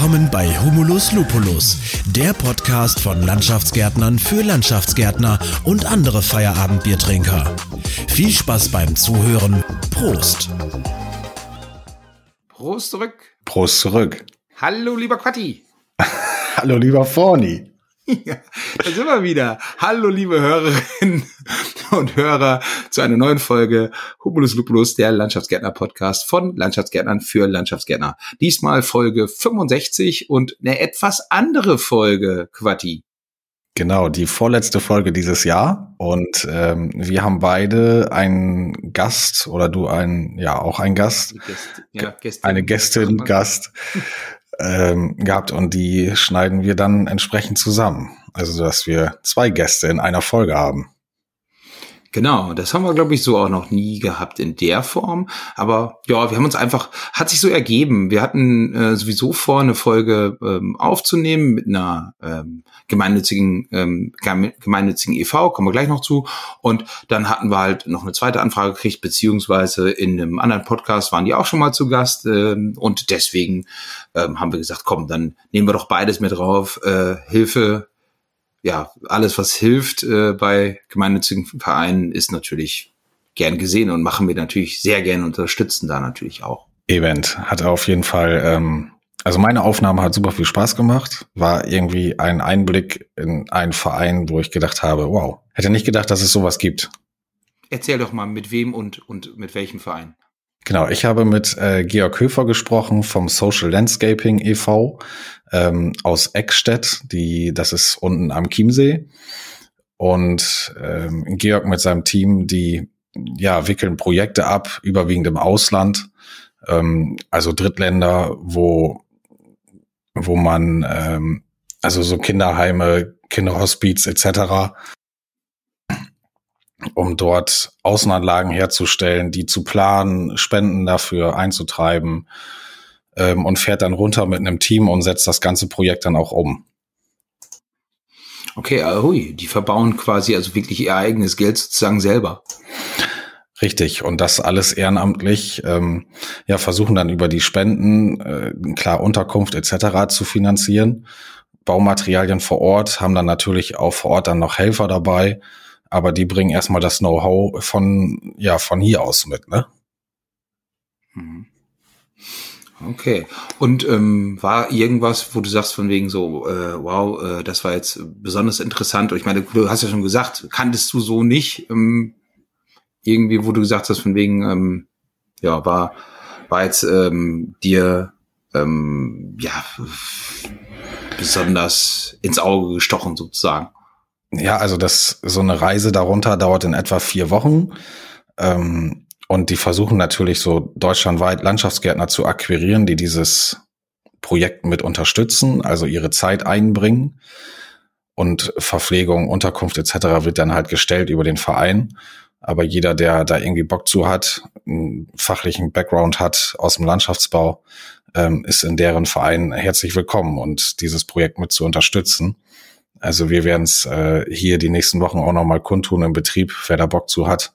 Willkommen bei Humulus Lupulus, der Podcast von Landschaftsgärtnern für Landschaftsgärtner und andere Feierabendbiertrinker. Viel Spaß beim Zuhören. Prost. Prost zurück. Prost zurück. Hallo, lieber Quatti. Hallo, lieber Forni. Ja, da sind wir wieder. Hallo, liebe Hörerinnen und Hörer zu einer neuen Folge Humulus Lupulus, der Landschaftsgärtner-Podcast von Landschaftsgärtnern für Landschaftsgärtner. Diesmal Folge 65 und eine etwas andere Folge, Quatti. Genau, die vorletzte Folge dieses Jahr. Und ähm, wir haben beide einen Gast oder du ein, ja, auch ein Gast. Gäste, ja, Gästin, eine Gästin, Gast ähm, gehabt und die schneiden wir dann entsprechend zusammen. Also dass wir zwei Gäste in einer Folge haben. Genau, das haben wir, glaube ich, so auch noch nie gehabt in der Form. Aber ja, wir haben uns einfach, hat sich so ergeben. Wir hatten äh, sowieso vor, eine Folge ähm, aufzunehmen mit einer ähm, gemeinnützigen, ähm, gemeinnützigen e.V., kommen wir gleich noch zu. Und dann hatten wir halt noch eine zweite Anfrage gekriegt, beziehungsweise in einem anderen Podcast waren die auch schon mal zu Gast. Ähm, und deswegen ähm, haben wir gesagt, komm, dann nehmen wir doch beides mit drauf. Äh, Hilfe ja, alles, was hilft äh, bei gemeinnützigen Vereinen, ist natürlich gern gesehen und machen wir natürlich sehr gern unterstützen da natürlich auch. Event hat auf jeden Fall, ähm, also meine Aufnahme hat super viel Spaß gemacht, war irgendwie ein Einblick in einen Verein, wo ich gedacht habe, wow, hätte nicht gedacht, dass es sowas gibt. Erzähl doch mal, mit wem und, und mit welchem Verein? Genau, ich habe mit äh, Georg Höfer gesprochen vom Social Landscaping e.V. Ähm, aus Eckstedt, die, das ist unten am Chiemsee. Und ähm, Georg mit seinem Team, die ja, wickeln Projekte ab, überwiegend im Ausland, ähm, also Drittländer, wo, wo man ähm, also so Kinderheime, Kinderhospiz etc um dort Außenanlagen herzustellen, die zu planen, Spenden dafür einzutreiben ähm, und fährt dann runter mit einem Team und setzt das ganze Projekt dann auch um. Okay, hui, die verbauen quasi also wirklich ihr eigenes Geld sozusagen selber. Richtig, und das alles ehrenamtlich, ähm, ja, versuchen dann über die Spenden, äh, klar, Unterkunft etc. zu finanzieren. Baumaterialien vor Ort, haben dann natürlich auch vor Ort dann noch Helfer dabei, aber die bringen erstmal das Know-how von, ja, von hier aus mit, ne? Mhm. Okay. Und ähm, war irgendwas, wo du sagst von wegen so, äh, wow, äh, das war jetzt besonders interessant. Und ich meine, du hast ja schon gesagt, kanntest du so nicht ähm, irgendwie, wo du gesagt hast von wegen, ähm, ja, war war jetzt ähm, dir ähm, ja besonders ins Auge gestochen sozusagen. Ja, also das so eine Reise darunter dauert in etwa vier Wochen. Ähm, und die versuchen natürlich so deutschlandweit Landschaftsgärtner zu akquirieren, die dieses Projekt mit unterstützen, also ihre Zeit einbringen. Und Verpflegung, Unterkunft etc. wird dann halt gestellt über den Verein. Aber jeder, der da irgendwie Bock zu hat, einen fachlichen Background hat aus dem Landschaftsbau, ähm, ist in deren Verein herzlich willkommen und dieses Projekt mit zu unterstützen. Also wir werden es äh, hier die nächsten Wochen auch nochmal kundtun im Betrieb, wer da Bock zu hat.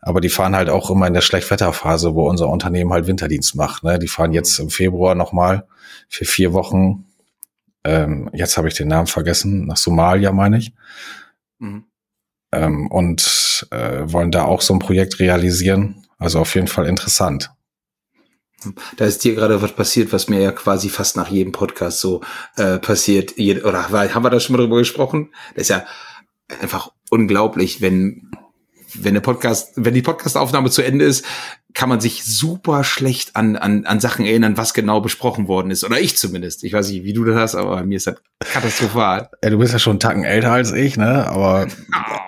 Aber die fahren halt auch immer in der Schlechtwetterphase, wo unser Unternehmen halt Winterdienst macht. Ne? Die fahren jetzt im Februar nochmal für vier Wochen. Ähm, jetzt habe ich den Namen vergessen, nach Somalia meine ich. Mhm. Ähm, und äh, wollen da auch so ein Projekt realisieren. Also auf jeden Fall interessant. Da ist dir gerade was passiert, was mir ja quasi fast nach jedem Podcast so äh, passiert. Oder haben wir da schon mal drüber gesprochen? Das ist ja einfach unglaublich, wenn wenn der Podcast, wenn die Podcastaufnahme zu Ende ist, kann man sich super schlecht an, an, an Sachen erinnern, was genau besprochen worden ist. Oder ich zumindest. Ich weiß nicht, wie du das hast, aber mir ist das katastrophal. Ja, du bist ja schon einen Tacken älter als ich, ne? Aber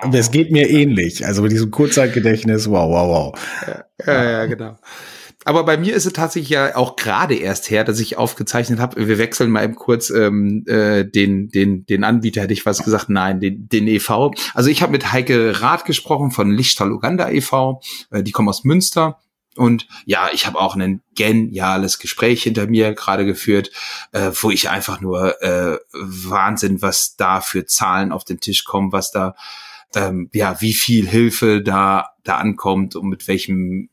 oh. es geht mir ähnlich. Also mit diesem Kurzzeitgedächtnis, wow, wow, wow. Ja, ja, ja genau. Aber bei mir ist es tatsächlich ja auch gerade erst her, dass ich aufgezeichnet habe. Wir wechseln mal eben kurz ähm, äh, den, den, den Anbieter, hätte ich was gesagt, nein, den, den EV. Also ich habe mit Heike Rath gesprochen von Lichtal Uganda e.V., äh, die kommen aus Münster. Und ja, ich habe auch ein geniales Gespräch hinter mir gerade geführt, äh, wo ich einfach nur äh, Wahnsinn, was da für Zahlen auf den Tisch kommen, was da ähm, ja, wie viel Hilfe da da ankommt und mit welchem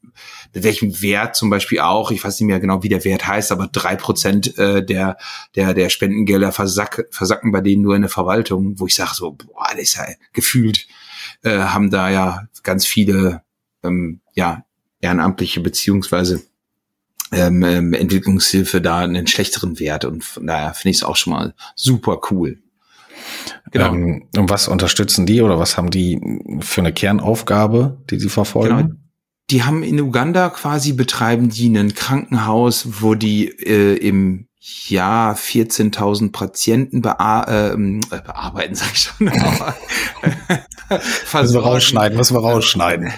mit welchem Wert zum Beispiel auch, ich weiß nicht mehr genau, wie der Wert heißt, aber drei Prozent äh, der, der, der Spendengelder versack, versacken bei denen nur in der Verwaltung, wo ich sage so, boah, das ist ja gefühlt, äh, haben da ja ganz viele ähm, ja, ehrenamtliche beziehungsweise ähm, ähm, Entwicklungshilfe da einen schlechteren Wert und von daher finde ich es auch schon mal super cool. Genau. Ähm, und was unterstützen die oder was haben die für eine Kernaufgabe, die sie verfolgen? Genau. Die haben in Uganda quasi betreiben die ein Krankenhaus, wo die äh, im ja, 14.000 Patienten bea äh, äh, bearbeiten, sag ich schon. müssen wir rausschneiden, müssen wir rausschneiden.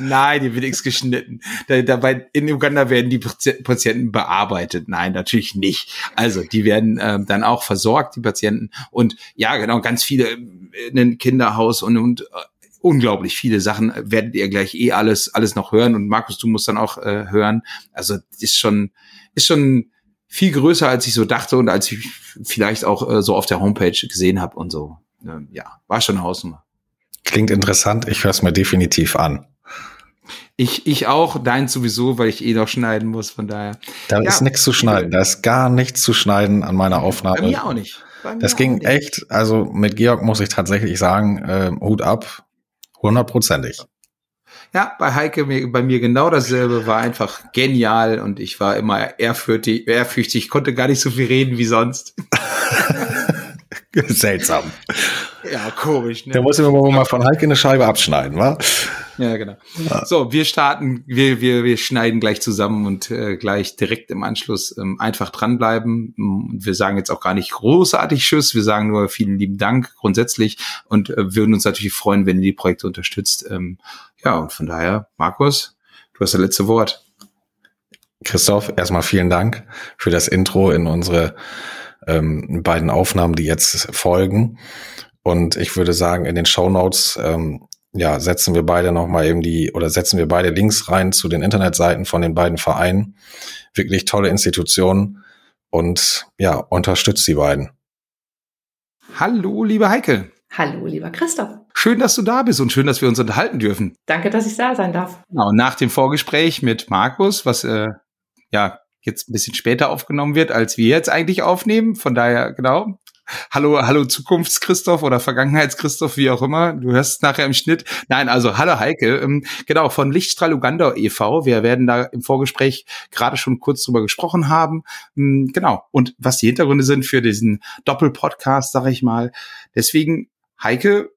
Nein, die wird nichts geschnitten. Da, dabei in Uganda werden die Patienten bearbeitet. Nein, natürlich nicht. Also die werden ähm, dann auch versorgt, die Patienten. Und ja, genau, ganz viele in ein Kinderhaus und, und äh, unglaublich viele Sachen werdet ihr gleich eh alles alles noch hören und Markus du musst dann auch äh, hören also ist schon ist schon viel größer, als ich so dachte und als ich vielleicht auch äh, so auf der Homepage gesehen habe und so. Ähm, ja, war schon eine Hausnummer. Klingt interessant, ich höre es mir definitiv an. Ich, ich auch, dein sowieso, weil ich eh noch schneiden muss, von daher. Da ja. ist nichts zu schneiden, da ist gar nichts zu schneiden an meiner Aufnahme. Bei mir auch nicht. Mir das ging nicht. echt, also mit Georg muss ich tatsächlich sagen, äh, Hut ab, hundertprozentig. Ja, bei Heike bei mir genau dasselbe, war einfach genial und ich war immer ehrfürchtig, ehrfürchtig, konnte gar nicht so viel reden wie sonst. Seltsam. Ja, komisch. Ne? Da muss ich mal von Heike eine Scheibe abschneiden, wa? Ja, genau. Ja. So, wir starten, wir, wir, wir schneiden gleich zusammen und äh, gleich direkt im Anschluss ähm, einfach dranbleiben. Wir sagen jetzt auch gar nicht großartig Tschüss, wir sagen nur vielen lieben Dank grundsätzlich und äh, würden uns natürlich freuen, wenn ihr die Projekte unterstützt. Ähm, ja, und von daher, Markus, du hast das letzte Wort. Christoph, erstmal vielen Dank für das Intro in unsere ähm, beiden Aufnahmen, die jetzt folgen. Und ich würde sagen, in den Show Notes ähm, ja, setzen wir beide nochmal eben die oder setzen wir beide Links rein zu den Internetseiten von den beiden Vereinen. Wirklich tolle Institutionen und ja, unterstützt die beiden. Hallo, liebe Heike. Hallo, lieber Christoph. Schön, dass du da bist und schön, dass wir uns unterhalten dürfen. Danke, dass ich da sein darf. Genau, nach dem Vorgespräch mit Markus, was äh, ja jetzt ein bisschen später aufgenommen wird, als wir jetzt eigentlich aufnehmen. Von daher, genau, Hallo, hallo Zukunfts-Christoph oder Vergangenheits-Christoph, wie auch immer. Du hörst nachher im Schnitt. Nein, also hallo Heike. Ähm, genau, von Lichtstrahl Uganda e.V. Wir werden da im Vorgespräch gerade schon kurz drüber gesprochen haben. Ähm, genau. Und was die Hintergründe sind für diesen Doppelpodcast, sag ich mal. Deswegen, Heike,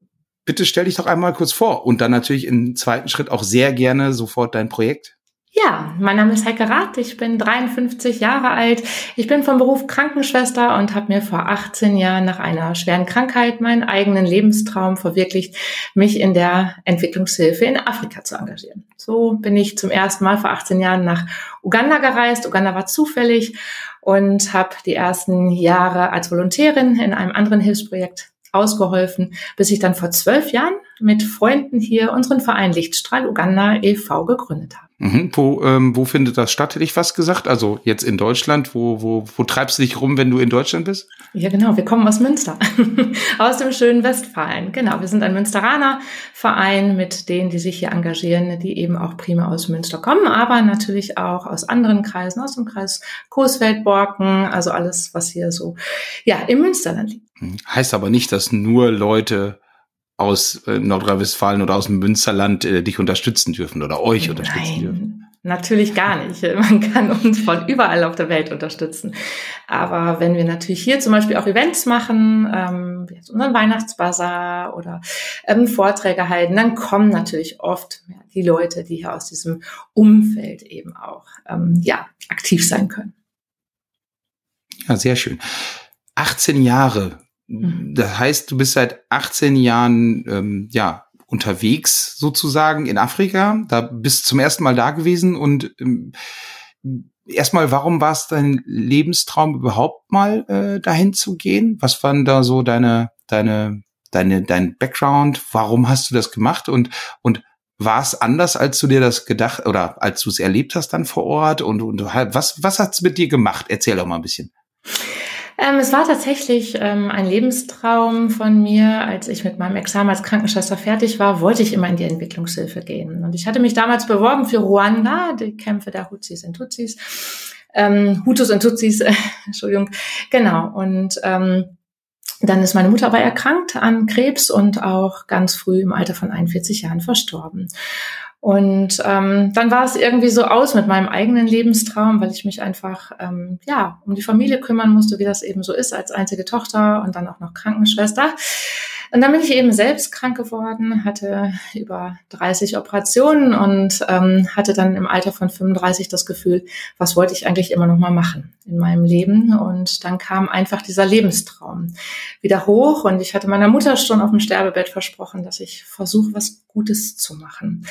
bitte stell dich doch einmal kurz vor und dann natürlich im zweiten Schritt auch sehr gerne sofort dein Projekt. Ja, mein Name ist Heike Rath, ich bin 53 Jahre alt. Ich bin vom Beruf Krankenschwester und habe mir vor 18 Jahren nach einer schweren Krankheit meinen eigenen Lebenstraum verwirklicht, mich in der Entwicklungshilfe in Afrika zu engagieren. So bin ich zum ersten Mal vor 18 Jahren nach Uganda gereist. Uganda war zufällig und habe die ersten Jahre als Volontärin in einem anderen Hilfsprojekt ausgeholfen, bis ich dann vor zwölf Jahren mit Freunden hier unseren Verein Lichtstrahl Uganda e.V. gegründet habe. Mhm. Wo, ähm, wo findet das statt, hätte ich fast gesagt? Also jetzt in Deutschland, wo, wo, wo treibst du dich rum, wenn du in Deutschland bist? Ja, genau, wir kommen aus Münster, aus dem schönen Westfalen. Genau, wir sind ein Münsteraner Verein mit denen, die sich hier engagieren, die eben auch prima aus Münster kommen, aber natürlich auch aus anderen Kreisen, aus dem Kreis Coesfeld, Borken, also alles, was hier so ja, im Münsterland liegt. Mhm. Heißt aber nicht, dass nur Leute aus äh, Nordrhein-Westfalen oder aus dem Münsterland äh, dich unterstützen dürfen oder euch Nein, unterstützen dürfen. Natürlich gar nicht. Man kann uns von überall auf der Welt unterstützen. Aber wenn wir natürlich hier zum Beispiel auch Events machen, ähm, wie unseren Weihnachtsbazar oder ähm, Vorträge halten, dann kommen natürlich oft die Leute, die hier aus diesem Umfeld eben auch ähm, ja, aktiv sein können. Ja, sehr schön. 18 Jahre. Das heißt, du bist seit 18 Jahren ähm, ja unterwegs sozusagen in Afrika. Da bist du zum ersten Mal da gewesen und ähm, erstmal, warum war es dein Lebenstraum überhaupt mal äh, dahin zu gehen? Was waren da so deine deine deine dein Background? Warum hast du das gemacht und und war es anders, als du dir das gedacht oder als du es erlebt hast dann vor Ort und, und was was hat's mit dir gemacht? Erzähl doch mal ein bisschen. Ähm, es war tatsächlich ähm, ein Lebenstraum von mir. Als ich mit meinem Examen als Krankenschwester fertig war, wollte ich immer in die Entwicklungshilfe gehen. Und ich hatte mich damals beworben für Ruanda, die Kämpfe der Hutsis und Tutsis. Ähm, Hutus und Tutsis, äh, Entschuldigung. Genau. Und ähm, dann ist meine Mutter aber erkrankt an Krebs und auch ganz früh im Alter von 41 Jahren verstorben. Und ähm, dann war es irgendwie so aus mit meinem eigenen Lebenstraum, weil ich mich einfach ähm, ja um die Familie kümmern musste, wie das eben so ist als einzige Tochter und dann auch noch Krankenschwester. Und dann bin ich eben selbst krank geworden, hatte über 30 Operationen und ähm, hatte dann im Alter von 35 das Gefühl, was wollte ich eigentlich immer noch mal machen in meinem Leben? Und dann kam einfach dieser Lebenstraum wieder hoch und ich hatte meiner Mutter schon auf dem Sterbebett versprochen, dass ich versuche, was Gutes zu machen.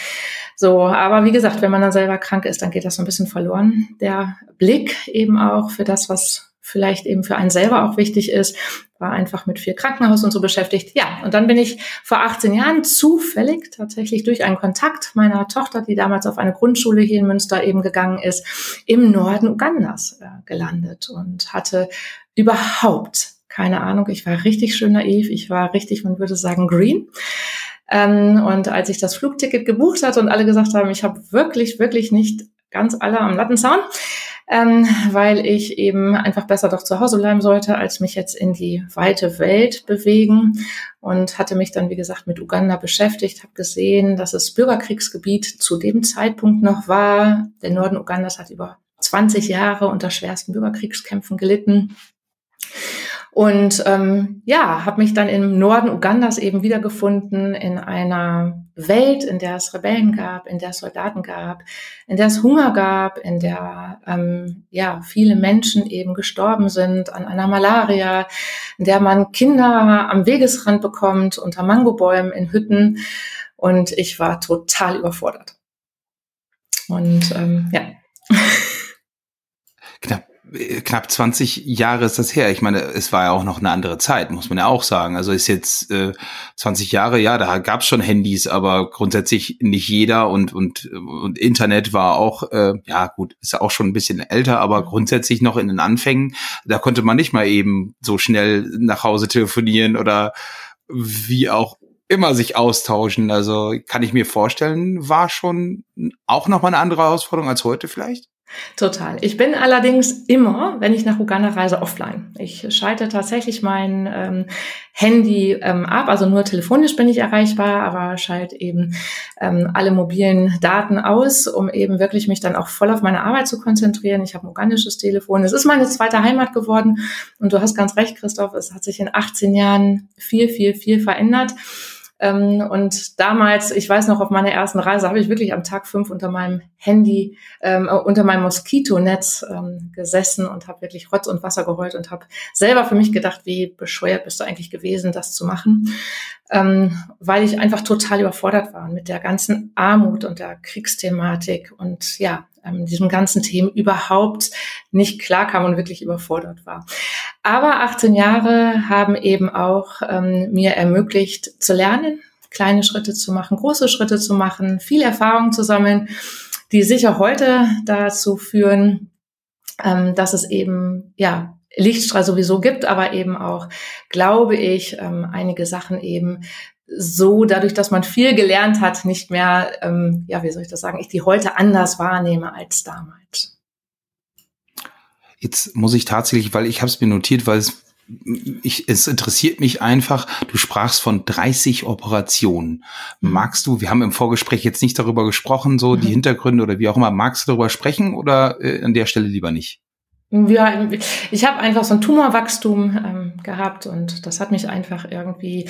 So, aber wie gesagt, wenn man dann selber krank ist, dann geht das so ein bisschen verloren. Der Blick eben auch für das, was vielleicht eben für einen selber auch wichtig ist, war einfach mit viel Krankenhaus und so beschäftigt. Ja, und dann bin ich vor 18 Jahren zufällig tatsächlich durch einen Kontakt meiner Tochter, die damals auf eine Grundschule hier in Münster eben gegangen ist, im Norden Ugandas äh, gelandet und hatte überhaupt keine Ahnung. Ich war richtig schön naiv. Ich war richtig, man würde sagen, green. Ähm, und als ich das Flugticket gebucht hatte und alle gesagt haben, ich habe wirklich, wirklich nicht ganz alle am Lattenzaun, ähm, weil ich eben einfach besser doch zu Hause bleiben sollte, als mich jetzt in die weite Welt bewegen und hatte mich dann, wie gesagt, mit Uganda beschäftigt, habe gesehen, dass es Bürgerkriegsgebiet zu dem Zeitpunkt noch war. Der Norden Ugandas hat über 20 Jahre unter schwersten Bürgerkriegskämpfen gelitten. Und ähm, ja, habe mich dann im Norden Ugandas eben wiedergefunden in einer Welt, in der es Rebellen gab, in der es Soldaten gab, in der es Hunger gab, in der ähm, ja viele Menschen eben gestorben sind an einer Malaria, in der man Kinder am Wegesrand bekommt unter Mangobäumen in Hütten. Und ich war total überfordert. Und ähm, ja. Knapp knapp 20 Jahre ist das her. Ich meine, es war ja auch noch eine andere Zeit, muss man ja auch sagen. Also ist jetzt äh, 20 Jahre, ja, da gab es schon Handys, aber grundsätzlich nicht jeder und und und Internet war auch, äh, ja gut, ist ja auch schon ein bisschen älter, aber grundsätzlich noch in den Anfängen. Da konnte man nicht mal eben so schnell nach Hause telefonieren oder wie auch immer sich austauschen. Also kann ich mir vorstellen, war schon auch noch mal eine andere Herausforderung als heute vielleicht. Total. Ich bin allerdings immer, wenn ich nach Uganda reise, offline. Ich schalte tatsächlich mein ähm, Handy ähm, ab, also nur telefonisch bin ich erreichbar, aber schalte eben ähm, alle mobilen Daten aus, um eben wirklich mich dann auch voll auf meine Arbeit zu konzentrieren. Ich habe ein ugandisches Telefon. Es ist meine zweite Heimat geworden und du hast ganz recht, Christoph, es hat sich in 18 Jahren viel, viel, viel verändert. Ähm, und damals, ich weiß noch, auf meiner ersten Reise habe ich wirklich am Tag fünf unter meinem Handy, ähm, äh, unter meinem Moskitonetz ähm, gesessen und habe wirklich Rotz und Wasser geheult und habe selber für mich gedacht, wie bescheuert bist du eigentlich gewesen, das zu machen, ähm, weil ich einfach total überfordert war mit der ganzen Armut und der Kriegsthematik und ja, ähm, diesem ganzen Themen überhaupt nicht klarkam und wirklich überfordert war. Aber 18 Jahre haben eben auch ähm, mir ermöglicht zu lernen, kleine Schritte zu machen, große Schritte zu machen, viel Erfahrung zu sammeln, die sicher heute dazu führen, ähm, dass es eben ja Lichtstrahl sowieso gibt, aber eben auch, glaube ich, ähm, einige Sachen eben so dadurch, dass man viel gelernt hat, nicht mehr, ähm, ja, wie soll ich das sagen, ich die heute anders wahrnehme als damals. Jetzt muss ich tatsächlich, weil ich habe es mir notiert, weil es ich, es interessiert mich einfach, du sprachst von 30 Operationen. Mhm. Magst du, wir haben im Vorgespräch jetzt nicht darüber gesprochen, so mhm. die Hintergründe oder wie auch immer, magst du darüber sprechen oder äh, an der Stelle lieber nicht? Ja, ich habe einfach so ein Tumorwachstum ähm, gehabt und das hat mich einfach irgendwie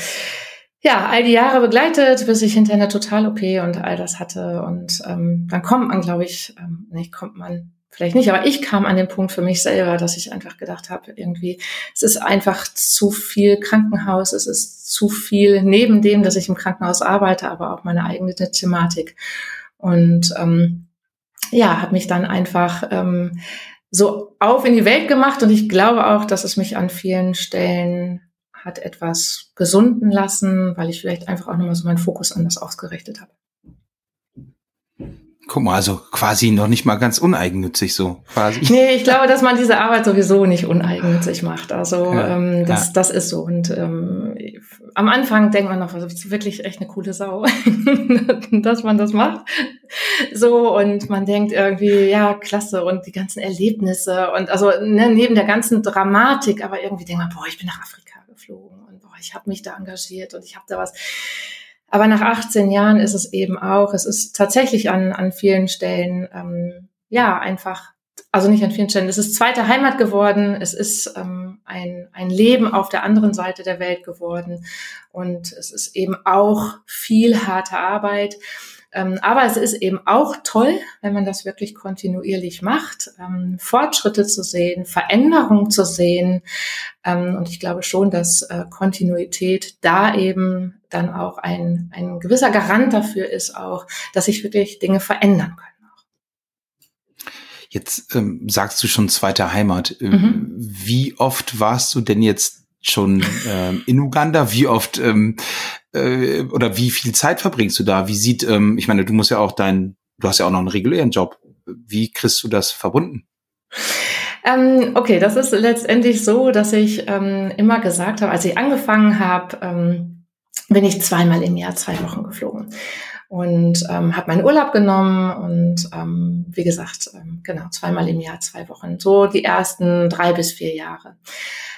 ja, all die Jahre begleitet, bis ich hinterher eine Total-OP und all das hatte. Und ähm, dann kommt man, glaube ich, ähm, nicht kommt man vielleicht nicht, aber ich kam an den Punkt für mich selber, dass ich einfach gedacht habe, irgendwie, es ist einfach zu viel Krankenhaus, es ist zu viel neben dem, dass ich im Krankenhaus arbeite, aber auch meine eigene Thematik. Und ähm, ja, habe mich dann einfach ähm, so auf in die Welt gemacht und ich glaube auch, dass es mich an vielen Stellen hat etwas gesunden lassen, weil ich vielleicht einfach auch nochmal so meinen Fokus anders ausgerichtet habe. Guck mal, also quasi noch nicht mal ganz uneigennützig so quasi. Nee, ich glaube, dass man diese Arbeit sowieso nicht uneigennützig macht. Also ja, ähm, das, ja. das ist so. Und ähm, am Anfang denkt man noch, das ist wirklich echt eine coole Sau, dass man das macht. So, und man denkt irgendwie, ja, klasse, und die ganzen Erlebnisse und also ne, neben der ganzen Dramatik, aber irgendwie denkt man, boah, ich bin nach Afrika geflogen und boah, ich habe mich da engagiert und ich habe da was aber nach 18 Jahren ist es eben auch, es ist tatsächlich an, an vielen Stellen, ähm, ja, einfach, also nicht an vielen Stellen, es ist zweite Heimat geworden, es ist ähm, ein, ein Leben auf der anderen Seite der Welt geworden und es ist eben auch viel harte Arbeit. Ähm, aber es ist eben auch toll, wenn man das wirklich kontinuierlich macht, ähm, Fortschritte zu sehen, Veränderungen zu sehen. Ähm, und ich glaube schon, dass äh, Kontinuität da eben dann auch ein, ein gewisser Garant dafür ist, auch, dass sich wirklich Dinge verändern können. Jetzt ähm, sagst du schon zweite Heimat. Äh, mhm. Wie oft warst du denn jetzt schon ähm, in Uganda? Wie oft ähm, äh, oder wie viel Zeit verbringst du da? Wie sieht, ähm, ich meine, du musst ja auch dein, du hast ja auch noch einen regulären Job. Wie kriegst du das verbunden? Ähm, okay, das ist letztendlich so, dass ich ähm, immer gesagt habe, als ich angefangen habe, ähm, bin ich zweimal im Jahr zwei Wochen geflogen und ähm, habe meinen Urlaub genommen und ähm, wie gesagt, ähm, genau, zweimal im Jahr zwei Wochen. So die ersten drei bis vier Jahre.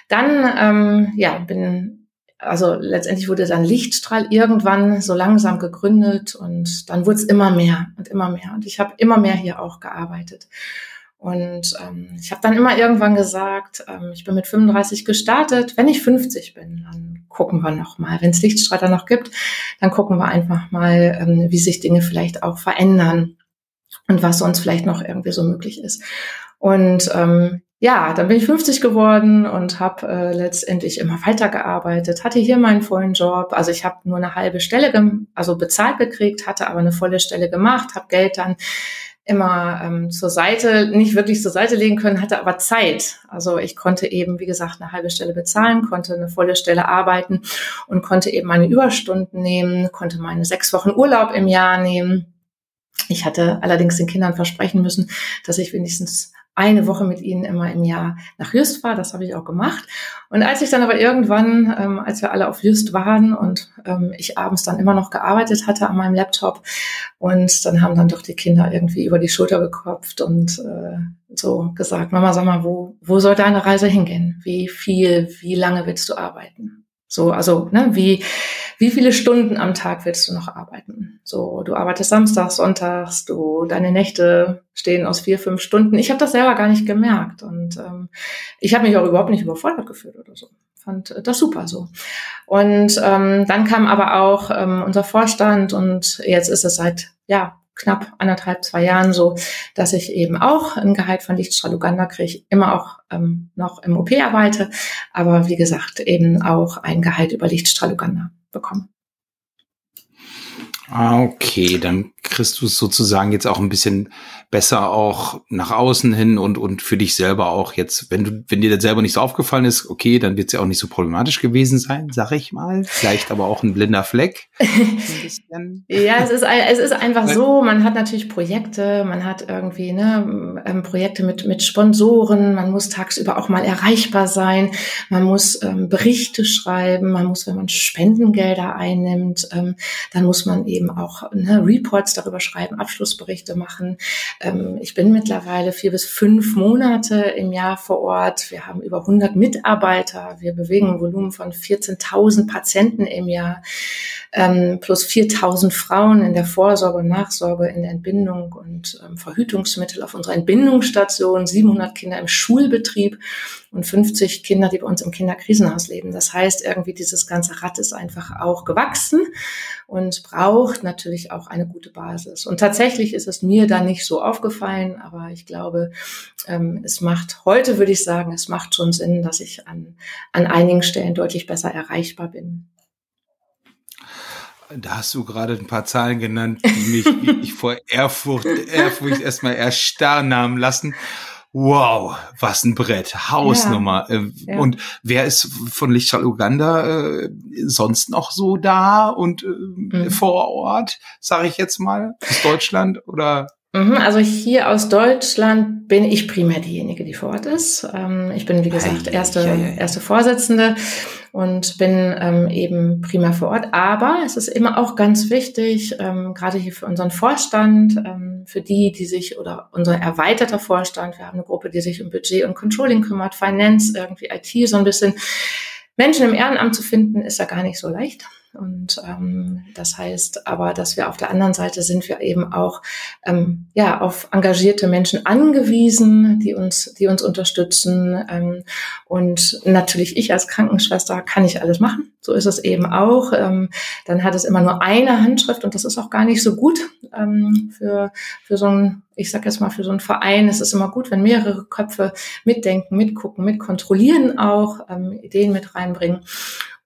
Dann, ähm, ja, bin also letztendlich wurde dann Lichtstrahl irgendwann so langsam gegründet und dann wurde es immer mehr und immer mehr. Und ich habe immer mehr hier auch gearbeitet. Und ähm, ich habe dann immer irgendwann gesagt, ähm, ich bin mit 35 gestartet. Wenn ich 50 bin, dann gucken wir noch mal. Wenn es Lichtstrahl da noch gibt, dann gucken wir einfach mal, ähm, wie sich Dinge vielleicht auch verändern und was sonst vielleicht noch irgendwie so möglich ist. Und ähm, ja, dann bin ich 50 geworden und habe äh, letztendlich immer weitergearbeitet, hatte hier meinen vollen Job. Also ich habe nur eine halbe Stelle, also bezahlt gekriegt, hatte aber eine volle Stelle gemacht, habe Geld dann immer ähm, zur Seite, nicht wirklich zur Seite legen können, hatte aber Zeit. Also ich konnte eben, wie gesagt, eine halbe Stelle bezahlen, konnte eine volle Stelle arbeiten und konnte eben meine Überstunden nehmen, konnte meine sechs Wochen Urlaub im Jahr nehmen. Ich hatte allerdings den Kindern versprechen müssen, dass ich wenigstens eine Woche mit ihnen immer im Jahr nach Just war. Das habe ich auch gemacht. Und als ich dann aber irgendwann, ähm, als wir alle auf Just waren und ähm, ich abends dann immer noch gearbeitet hatte an meinem Laptop und dann haben dann doch die Kinder irgendwie über die Schulter geklopft und äh, so gesagt, Mama, sag mal, wo, wo soll deine Reise hingehen? Wie viel, wie lange willst du arbeiten? So, also, ne, wie, wie viele Stunden am Tag willst du noch arbeiten? So, du arbeitest samstags, sonntags, du, deine Nächte stehen aus vier, fünf Stunden. Ich habe das selber gar nicht gemerkt und ähm, ich habe mich auch überhaupt nicht überfordert gefühlt oder so. Fand das super so. Und ähm, dann kam aber auch ähm, unser Vorstand und jetzt ist es seit ja knapp anderthalb, zwei Jahren so, dass ich eben auch ein Gehalt von Lichtstrahl Uganda kriege, immer auch ähm, noch im OP arbeite, aber wie gesagt eben auch ein Gehalt über Lichtstrahl Uganda bekomme. Ah, okay, dann kriegst du es sozusagen jetzt auch ein bisschen besser auch nach außen hin und, und für dich selber auch jetzt, wenn du, wenn dir das selber nicht so aufgefallen ist, okay, dann wird es ja auch nicht so problematisch gewesen sein, sag ich mal. Vielleicht aber auch ein blinder Fleck. ja, es ist, es ist einfach so, man hat natürlich Projekte, man hat irgendwie ne, ähm, Projekte mit, mit Sponsoren, man muss tagsüber auch mal erreichbar sein, man muss ähm, Berichte schreiben, man muss, wenn man Spendengelder einnimmt, ähm, dann muss man eben auch ne, Reports darüber schreiben, Abschlussberichte machen. Ähm, ich bin mittlerweile vier bis fünf Monate im Jahr vor Ort. Wir haben über 100 Mitarbeiter. Wir bewegen ein Volumen von 14.000 Patienten im Jahr ähm, plus 4.000 Frauen in der Vorsorge und Nachsorge, in der Entbindung und ähm, Verhütungsmittel auf unserer Entbindungsstation, 700 Kinder im Schulbetrieb und 50 Kinder, die bei uns im Kinderkrisenhaus leben. Das heißt, irgendwie dieses ganze Rad ist einfach auch gewachsen und braucht natürlich auch eine gute Basis. Und tatsächlich ist es mir da nicht so aufgefallen, aber ich glaube, ähm, es macht heute, würde ich sagen, es macht schon Sinn, dass ich an, an einigen Stellen deutlich besser erreichbar bin. Da hast du gerade ein paar Zahlen genannt, die mich wirklich vor Ehrfurcht, Ehrfurcht erstmal erstarren haben lassen. Wow, was ein Brett, Hausnummer. Ja, äh, ja. Und wer ist von Lichtschall Uganda äh, sonst noch so da und äh, mhm. vor Ort, sage ich jetzt mal, aus Deutschland oder also hier aus Deutschland bin ich primär diejenige, die vor Ort ist. Ähm, ich bin, wie gesagt, erste, erste Vorsitzende und bin ähm, eben primär vor Ort. Aber es ist immer auch ganz wichtig, ähm, gerade hier für unseren Vorstand, für die, die sich oder unser erweiterter Vorstand, wir haben eine Gruppe, die sich um Budget und Controlling kümmert, Finance, irgendwie IT, so ein bisschen Menschen im Ehrenamt zu finden, ist ja gar nicht so leicht. Und ähm, das heißt aber, dass wir auf der anderen Seite sind wir eben auch ähm, ja auf engagierte Menschen angewiesen, die uns die uns unterstützen. Ähm, und natürlich ich als Krankenschwester kann ich alles machen. So ist es eben auch. Ähm, dann hat es immer nur eine Handschrift und das ist auch gar nicht so gut ähm, für für so ein ich sage jetzt mal, für so einen Verein ist es immer gut, wenn mehrere Köpfe mitdenken, mitgucken, mitkontrollieren auch, ähm, Ideen mit reinbringen.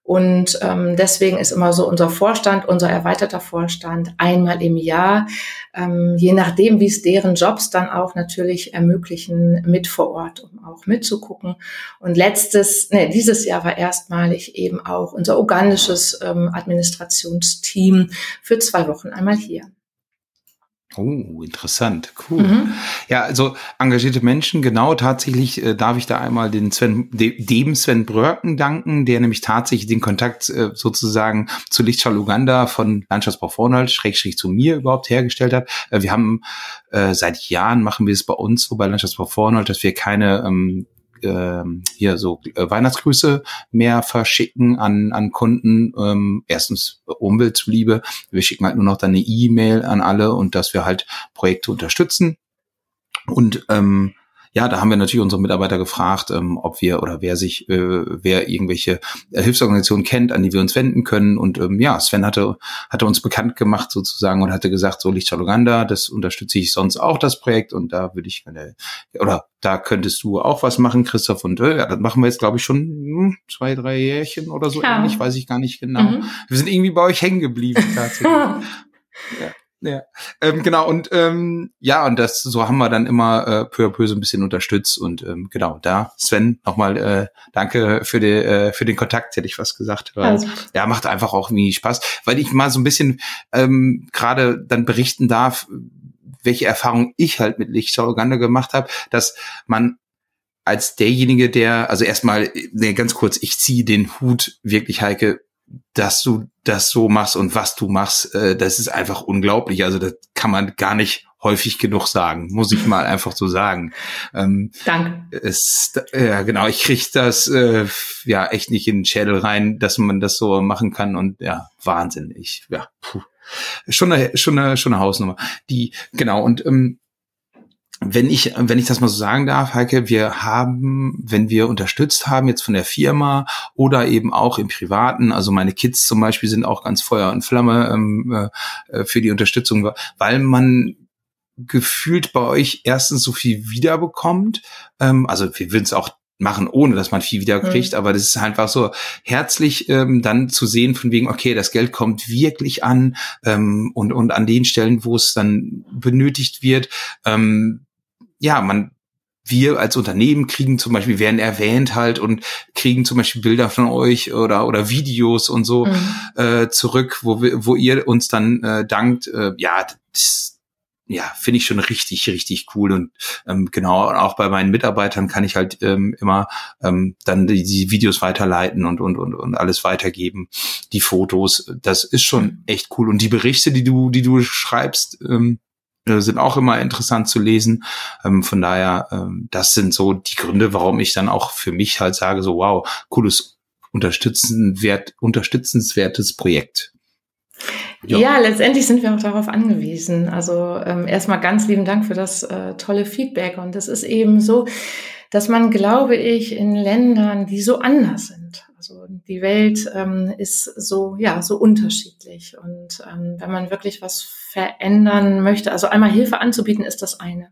Und ähm, deswegen ist immer so unser Vorstand, unser erweiterter Vorstand einmal im Jahr, ähm, je nachdem, wie es deren Jobs dann auch natürlich ermöglichen, mit vor Ort, um auch mitzugucken. Und letztes, nee, dieses Jahr war erstmalig eben auch unser ugandisches ähm, Administrationsteam für zwei Wochen einmal hier. Oh, interessant, cool. Mhm. Ja, also engagierte Menschen, genau, tatsächlich äh, darf ich da einmal den Sven, de, dem Sven Bröcken danken, der nämlich tatsächlich den Kontakt äh, sozusagen zu Lichtschall Uganda von Landschaftsbau Vornhold, Schrägstrich zu mir überhaupt hergestellt hat. Äh, wir haben äh, seit Jahren machen wir es bei uns so bei Landschaftsbau Vornhold, dass wir keine ähm, ähm, hier so äh, Weihnachtsgrüße mehr verschicken an, an Kunden. Ähm, erstens Umwelt zuliebe. Wir schicken halt nur noch dann eine E-Mail an alle und dass wir halt Projekte unterstützen. Und ähm, ja, da haben wir natürlich unsere Mitarbeiter gefragt, ähm, ob wir oder wer sich, äh, wer irgendwelche äh, Hilfsorganisationen kennt, an die wir uns wenden können. Und ähm, ja, Sven hatte, hatte uns bekannt gemacht sozusagen und hatte gesagt, so Lichtschall Uganda, das unterstütze ich sonst auch das Projekt und da würde ich gerne, oder da könntest du auch was machen, Christoph. Und äh, ja, das machen wir jetzt, glaube ich, schon hm, zwei, drei Jährchen oder so ja. ähnlich, weiß ich gar nicht genau. Mhm. Wir sind irgendwie bei euch hängen geblieben tatsächlich. ja. Ja, ähm, genau und ähm, ja und das so haben wir dann immer äh, peu à peu so ein bisschen unterstützt und ähm, genau da Sven nochmal äh, danke für die, äh, für den Kontakt hätte ich was gesagt weil, also. ja macht einfach auch irgendwie Spaß weil ich mal so ein bisschen ähm, gerade dann berichten darf welche Erfahrung ich halt mit Lichtschau Uganda gemacht habe dass man als derjenige der also erstmal nee, ganz kurz ich ziehe den Hut wirklich Heike dass du das so machst und was du machst, äh, das ist einfach unglaublich. Also das kann man gar nicht häufig genug sagen, muss ich mal einfach so sagen. Ähm, Danke. Es, ja, genau, ich kriege das äh, ja echt nicht in den Schädel rein, dass man das so machen kann und ja, Wahnsinn. Ich, ja, puh. Schon eine, schon eine, schon eine Hausnummer. Die, genau, und ähm, wenn ich, wenn ich das mal so sagen darf, Heike, wir haben, wenn wir unterstützt haben jetzt von der Firma oder eben auch im Privaten, also meine Kids zum Beispiel sind auch ganz Feuer und Flamme ähm, äh, für die Unterstützung, weil man gefühlt bei euch erstens so viel wiederbekommt. Ähm, also wir würden es auch machen, ohne dass man viel wieder kriegt, mhm. aber das ist einfach so herzlich ähm, dann zu sehen von wegen, okay, das Geld kommt wirklich an ähm, und, und an den Stellen, wo es dann benötigt wird. Ähm, ja, man, wir als Unternehmen kriegen zum Beispiel, werden erwähnt halt und kriegen zum Beispiel Bilder von euch oder, oder Videos und so mhm. äh, zurück, wo wir, wo ihr uns dann äh, dankt. Äh, ja, das, ja, finde ich schon richtig, richtig cool. Und ähm, genau, auch bei meinen Mitarbeitern kann ich halt ähm, immer ähm, dann die, die Videos weiterleiten und, und, und, und alles weitergeben, die Fotos. Das ist schon mhm. echt cool. Und die Berichte, die du, die du schreibst, ähm, äh, sind auch immer interessant zu lesen. Ähm, von daher, ähm, das sind so die Gründe, warum ich dann auch für mich halt sage, so wow, cooles, unterstützenswert, unterstützenswertes Projekt. Ja. ja. letztendlich sind wir auch darauf angewiesen. Also ähm, erstmal ganz lieben Dank für das äh, tolle Feedback. Und es ist eben so, dass man, glaube ich, in Ländern, die so anders sind, also die Welt ähm, ist so, ja, so unterschiedlich. Und ähm, wenn man wirklich was verändern möchte, also einmal Hilfe anzubieten, ist das eine.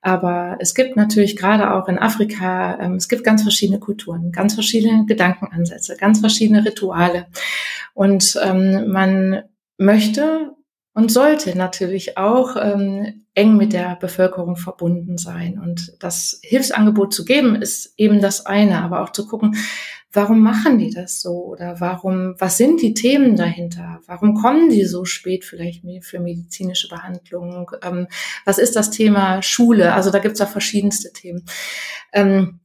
Aber es gibt natürlich gerade auch in Afrika, ähm, es gibt ganz verschiedene Kulturen, ganz verschiedene Gedankenansätze, ganz verschiedene Rituale. Und ähm, man möchte und sollte natürlich auch ähm, eng mit der Bevölkerung verbunden sein. Und das Hilfsangebot zu geben, ist eben das eine, aber auch zu gucken, warum machen die das so oder warum, was sind die Themen dahinter? Warum kommen die so spät vielleicht für medizinische Behandlung? Ähm, was ist das Thema Schule? Also da gibt's ja verschiedenste Themen. Ähm,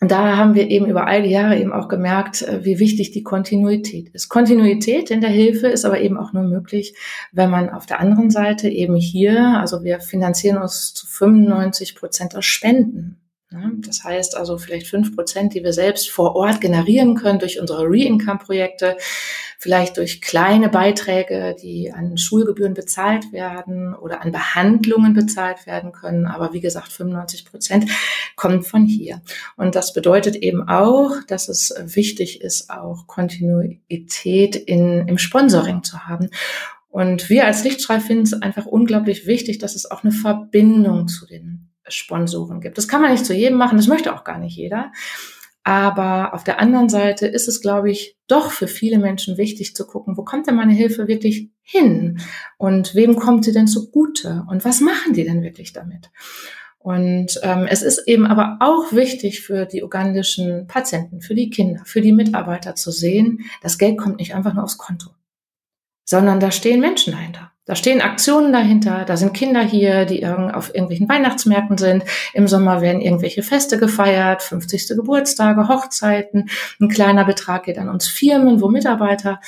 und da haben wir eben über all die Jahre eben auch gemerkt, äh, wie wichtig die Kontinuität ist. Kontinuität in der Hilfe ist aber eben auch nur möglich, wenn man auf der anderen Seite eben hier, also wir finanzieren uns zu 95 Prozent aus Spenden. Das heißt also vielleicht fünf Prozent, die wir selbst vor Ort generieren können durch unsere Re-Income-Projekte, vielleicht durch kleine Beiträge, die an Schulgebühren bezahlt werden oder an Behandlungen bezahlt werden können. Aber wie gesagt, 95 Prozent kommt von hier. Und das bedeutet eben auch, dass es wichtig ist, auch Kontinuität in, im Sponsoring zu haben. Und wir als Lichtstrahl finden es einfach unglaublich wichtig, dass es auch eine Verbindung zu den Sponsoren gibt. Das kann man nicht zu jedem machen, das möchte auch gar nicht jeder. Aber auf der anderen Seite ist es, glaube ich, doch für viele Menschen wichtig zu gucken, wo kommt denn meine Hilfe wirklich hin? Und wem kommt sie denn zugute? Und was machen die denn wirklich damit? Und ähm, es ist eben aber auch wichtig für die ugandischen Patienten, für die Kinder, für die Mitarbeiter zu sehen, das Geld kommt nicht einfach nur aufs Konto, sondern da stehen Menschen dahinter. Da stehen Aktionen dahinter, da sind Kinder hier, die auf irgendwelchen Weihnachtsmärkten sind. Im Sommer werden irgendwelche Feste gefeiert, 50. Geburtstage, Hochzeiten. Ein kleiner Betrag geht an uns Firmen, wo Mitarbeiter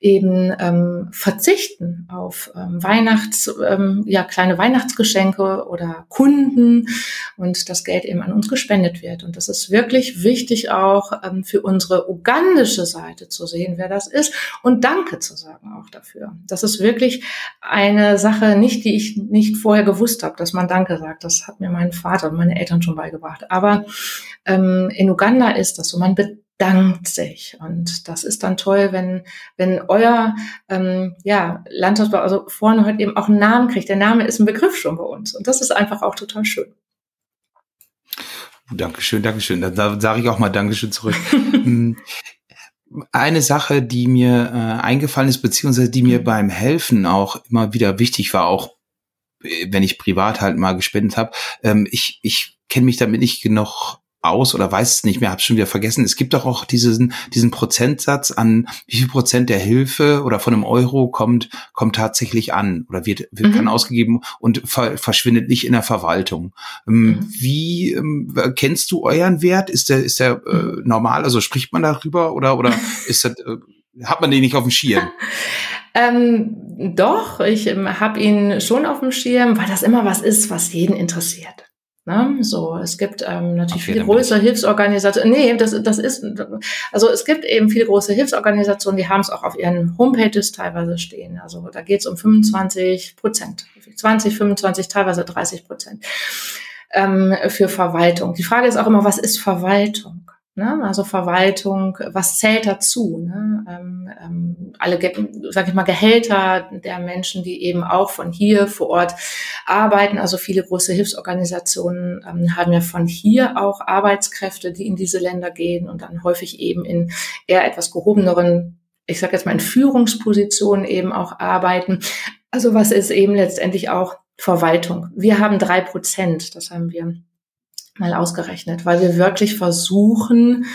eben ähm, verzichten auf ähm, Weihnachts, ähm, ja, kleine Weihnachtsgeschenke oder Kunden und das Geld eben an uns gespendet wird. Und das ist wirklich wichtig auch ähm, für unsere ugandische Seite zu sehen, wer das ist und Danke zu sagen auch dafür. Das ist wirklich eine Sache nicht, die ich nicht vorher gewusst habe, dass man Danke sagt. Das hat mir mein Vater und meine Eltern schon beigebracht. Aber ähm, in Uganda ist das so, man bedankt sich. Und das ist dann toll, wenn, wenn euer ähm, ja, Landschaftsbau also vorne heute eben auch einen Namen kriegt. Der Name ist ein Begriff schon bei uns. Und das ist einfach auch total schön. Dankeschön, Dankeschön. Da, da sage ich auch mal Dankeschön zurück. Eine Sache, die mir äh, eingefallen ist, beziehungsweise die mir beim Helfen auch immer wieder wichtig war, auch äh, wenn ich privat halt mal gespendet habe, ähm, ich, ich kenne mich damit nicht genug aus oder weiß es nicht mehr, habe schon wieder vergessen. Es gibt doch auch diesen, diesen Prozentsatz an, wie viel Prozent der Hilfe oder von einem Euro kommt, kommt tatsächlich an oder wird, wird mhm. kann ausgegeben und ver, verschwindet nicht in der Verwaltung. Ähm, mhm. Wie ähm, kennst du euren Wert? Ist der, ist der äh, mhm. normal? Also spricht man darüber oder, oder ist das, äh, hat man den nicht auf dem Schirm? Ähm, doch, ich ähm, habe ihn schon auf dem Schirm, weil das immer was ist, was jeden interessiert. Ne? So, es gibt ähm, natürlich okay, viele große Hilfsorganisationen. Nee, das, das ist, also es gibt eben viele große Hilfsorganisationen, die haben es auch auf ihren Homepages teilweise stehen. Also da geht es um 25 Prozent, 20, 25, teilweise 30 Prozent ähm, für Verwaltung. Die Frage ist auch immer, was ist Verwaltung? Ne? Also Verwaltung, was zählt dazu? Ne? Ähm, ähm, alle, sag ich mal, Gehälter der Menschen, die eben auch von hier vor Ort arbeiten. Also viele große Hilfsorganisationen ähm, haben ja von hier auch Arbeitskräfte, die in diese Länder gehen und dann häufig eben in eher etwas gehobeneren, ich sage jetzt mal in Führungspositionen eben auch arbeiten. Also was ist eben letztendlich auch Verwaltung? Wir haben drei Prozent, das haben wir mal ausgerechnet, weil wir wirklich versuchen,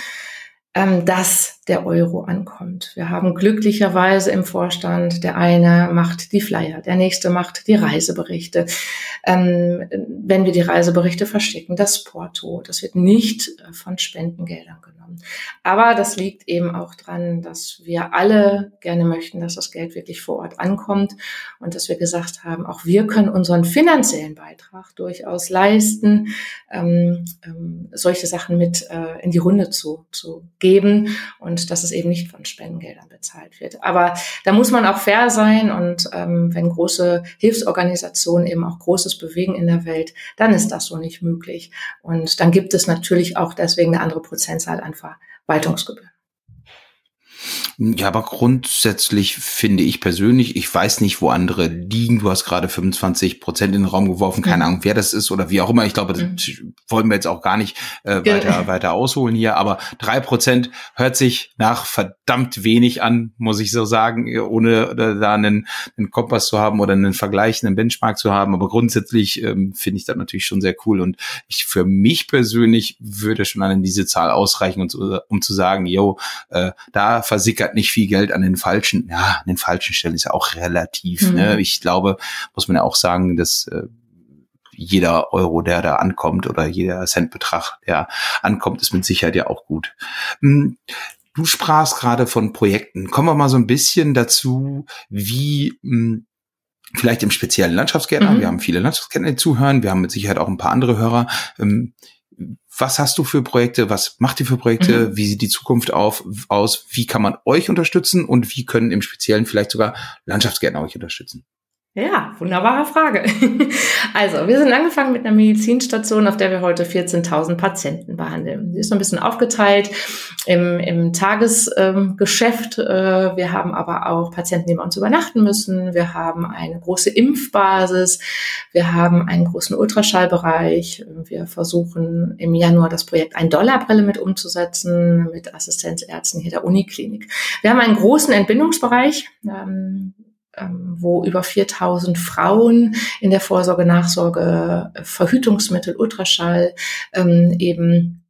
ähm, dass der Euro ankommt. Wir haben glücklicherweise im Vorstand, der eine macht die Flyer, der nächste macht die Reiseberichte. Ähm, wenn wir die Reiseberichte verschicken, das Porto, das wird nicht äh, von Spendengeldern genommen. Aber das liegt eben auch dran, dass wir alle gerne möchten, dass das Geld wirklich vor Ort ankommt und dass wir gesagt haben, auch wir können unseren finanziellen Beitrag durchaus leisten, ähm, ähm, solche Sachen mit äh, in die Runde zu, zu geben und dass es eben nicht von Spendengeldern bezahlt wird. Aber da muss man auch fair sein und ähm, wenn große Hilfsorganisationen eben auch Großes bewegen in der Welt, dann ist das so nicht möglich. Und dann gibt es natürlich auch deswegen eine andere Prozentzahl an Verwaltungsgebühren. Ja, aber grundsätzlich finde ich persönlich, ich weiß nicht, wo andere liegen. Du hast gerade 25 Prozent in den Raum geworfen, keine mhm. Ahnung, wer das ist oder wie auch immer. Ich glaube, mhm. wollen wir jetzt auch gar nicht äh, weiter, weiter ausholen hier, aber drei Prozent hört sich nach verdammt wenig an, muss ich so sagen, ohne da einen, einen Kompass zu haben oder einen Vergleich, einen Benchmark zu haben. Aber grundsätzlich ähm, finde ich das natürlich schon sehr cool. Und ich für mich persönlich würde schon an diese Zahl ausreichen, um zu, um zu sagen, yo, äh, da versickert nicht viel Geld an den falschen, ja, an den falschen Stellen ist ja auch relativ. Mhm. Ne? Ich glaube, muss man ja auch sagen, dass äh, jeder Euro, der da ankommt oder jeder Centbetrag, der ankommt, ist mit Sicherheit ja auch gut. Hm, du sprachst gerade von Projekten. Kommen wir mal so ein bisschen dazu, wie mh, hm, vielleicht im speziellen Landschaftsgärtner. Mhm. Wir haben viele Landschaftsgärtner, die zuhören. Wir haben mit Sicherheit auch ein paar andere Hörer. Ähm, was hast du für Projekte? Was macht ihr für Projekte? Mhm. Wie sieht die Zukunft auf, aus? Wie kann man euch unterstützen? Und wie können im Speziellen vielleicht sogar Landschaftsgärtner euch unterstützen? Ja, wunderbare Frage. Also, wir sind angefangen mit einer Medizinstation, auf der wir heute 14.000 Patienten behandeln. Die ist so ein bisschen aufgeteilt im, im Tagesgeschäft. Ähm, wir haben aber auch Patienten, die bei uns übernachten müssen. Wir haben eine große Impfbasis. Wir haben einen großen Ultraschallbereich. Wir versuchen im Januar das Projekt Ein Dollarbrille mit umzusetzen, mit Assistenzärzten hier der Uniklinik. Wir haben einen großen Entbindungsbereich. Ähm, wo über 4000 Frauen in der Vorsorge, Nachsorge, Verhütungsmittel, Ultraschall ähm, eben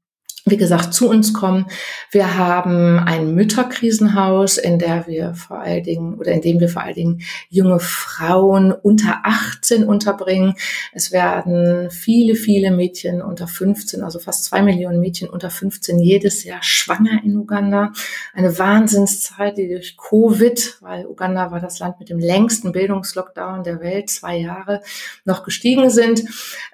wie gesagt, zu uns kommen. Wir haben ein Mütterkrisenhaus, in der wir vor allen Dingen oder in dem wir vor allen Dingen junge Frauen unter 18 unterbringen. Es werden viele, viele Mädchen unter 15, also fast zwei Millionen Mädchen unter 15 jedes Jahr schwanger in Uganda. Eine Wahnsinnszeit, die durch Covid, weil Uganda war das Land mit dem längsten Bildungslockdown der Welt, zwei Jahre, noch gestiegen sind.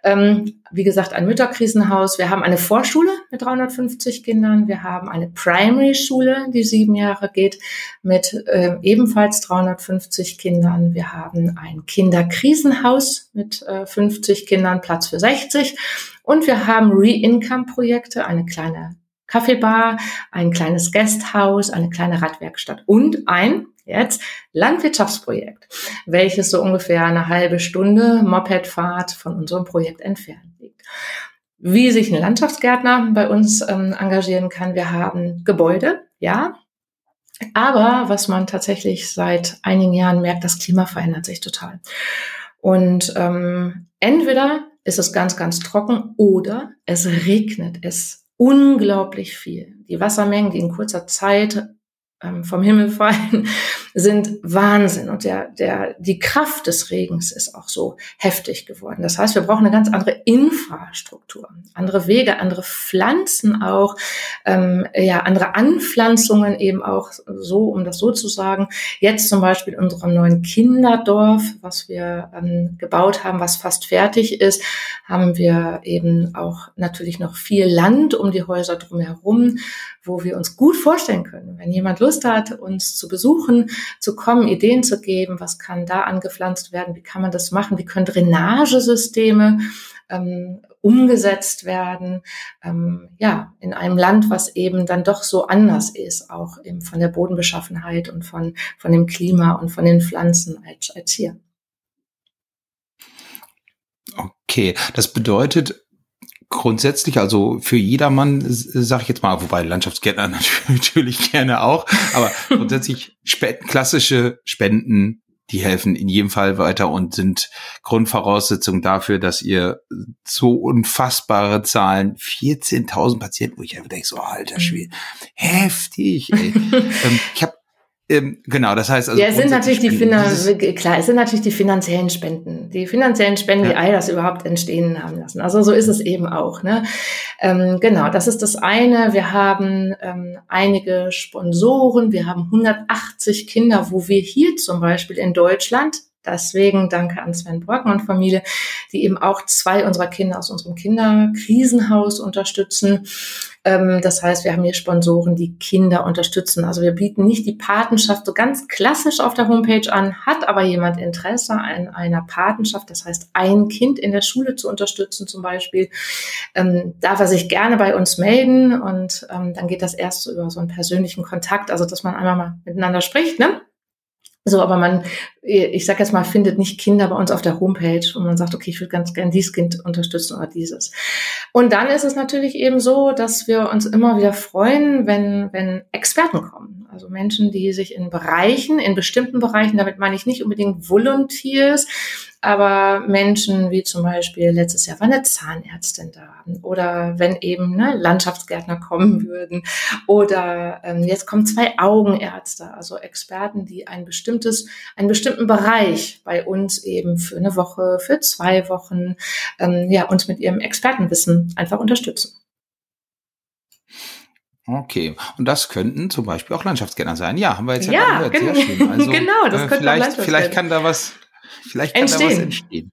Ähm, wie gesagt, ein Mütterkrisenhaus. Wir haben eine Vorschule mit 350 Kindern. Wir haben eine Primary-Schule, die sieben Jahre geht, mit äh, ebenfalls 350 Kindern. Wir haben ein Kinderkrisenhaus mit äh, 50 Kindern, Platz für 60. Und wir haben Re-Income-Projekte, eine kleine Kaffeebar, ein kleines Guesthouse, eine kleine Radwerkstatt und ein jetzt Landwirtschaftsprojekt, welches so ungefähr eine halbe Stunde Mopedfahrt von unserem Projekt entfernt liegt. Wie sich ein Landschaftsgärtner bei uns ähm, engagieren kann, wir haben Gebäude, ja, aber was man tatsächlich seit einigen Jahren merkt, das Klima verändert sich total. Und ähm, entweder ist es ganz, ganz trocken oder es regnet es unglaublich viel. Die Wassermengen, die in kurzer Zeit ähm, vom Himmel fallen, sind Wahnsinn. Und der, der, die Kraft des Regens ist auch so heftig geworden. Das heißt, wir brauchen eine ganz andere Infrastruktur, andere Wege, andere Pflanzen auch, ähm, ja, andere Anpflanzungen eben auch so, um das so zu sagen. Jetzt zum Beispiel in unserem neuen Kinderdorf, was wir ähm, gebaut haben, was fast fertig ist, haben wir eben auch natürlich noch viel Land um die Häuser drumherum, wo wir uns gut vorstellen können, wenn jemand Lust hat, uns zu besuchen, zu kommen, Ideen zu geben, was kann da angepflanzt werden, wie kann man das machen, wie können Drainagesysteme ähm, umgesetzt werden, ähm, ja, in einem Land, was eben dann doch so anders ist, auch eben von der Bodenbeschaffenheit und von, von dem Klima und von den Pflanzen als, als hier. Okay, das bedeutet, grundsätzlich, also für jedermann, sage ich jetzt mal, wobei Landschaftsgärtner natürlich gerne auch, aber grundsätzlich Spenden, klassische Spenden, die helfen in jedem Fall weiter und sind Grundvoraussetzung dafür, dass ihr so unfassbare Zahlen, 14.000 Patienten, wo ich einfach denke, so alter Schwede, heftig. Ey. ähm, ich habe genau, das heißt also. Ja, es sind natürlich die Finan klar, es sind natürlich die finanziellen Spenden, die finanziellen Spenden, ja. die all das überhaupt entstehen haben lassen. Also so ist es eben auch. Ne? Ähm, genau, das ist das eine. Wir haben ähm, einige Sponsoren, wir haben 180 Kinder, wo wir hier zum Beispiel in Deutschland Deswegen danke an Sven Brocken und Familie, die eben auch zwei unserer Kinder aus unserem Kinderkrisenhaus unterstützen. Ähm, das heißt, wir haben hier Sponsoren, die Kinder unterstützen. Also wir bieten nicht die Patenschaft so ganz klassisch auf der Homepage an, hat aber jemand Interesse an einer Patenschaft, das heißt ein Kind in der Schule zu unterstützen zum Beispiel, ähm, darf er sich gerne bei uns melden und ähm, dann geht das erst über so einen persönlichen Kontakt, also dass man einmal mal miteinander spricht, ne? So, aber man, ich sag jetzt mal, findet nicht Kinder bei uns auf der Homepage und man sagt, okay, ich würde ganz gern dieses Kind unterstützen oder dieses. Und dann ist es natürlich eben so, dass wir uns immer wieder freuen, wenn, wenn Experten kommen. Also Menschen, die sich in Bereichen, in bestimmten Bereichen, damit meine ich nicht unbedingt Volunteers, aber Menschen wie zum Beispiel letztes Jahr war eine Zahnärztin da oder wenn eben ne, Landschaftsgärtner kommen würden oder ähm, jetzt kommen zwei Augenärzte, also Experten, die ein bestimmtes, einen bestimmten Bereich bei uns eben für eine Woche, für zwei Wochen, ähm, ja, uns mit ihrem Expertenwissen einfach unterstützen. Okay, und das könnten zum Beispiel auch Landschaftsgärtner sein. Ja, haben wir jetzt ja, ja gehört. Sehr schön. Also, genau, das äh, könnte vielleicht, vielleicht kann da was Vielleicht kann entstehen. da was entstehen.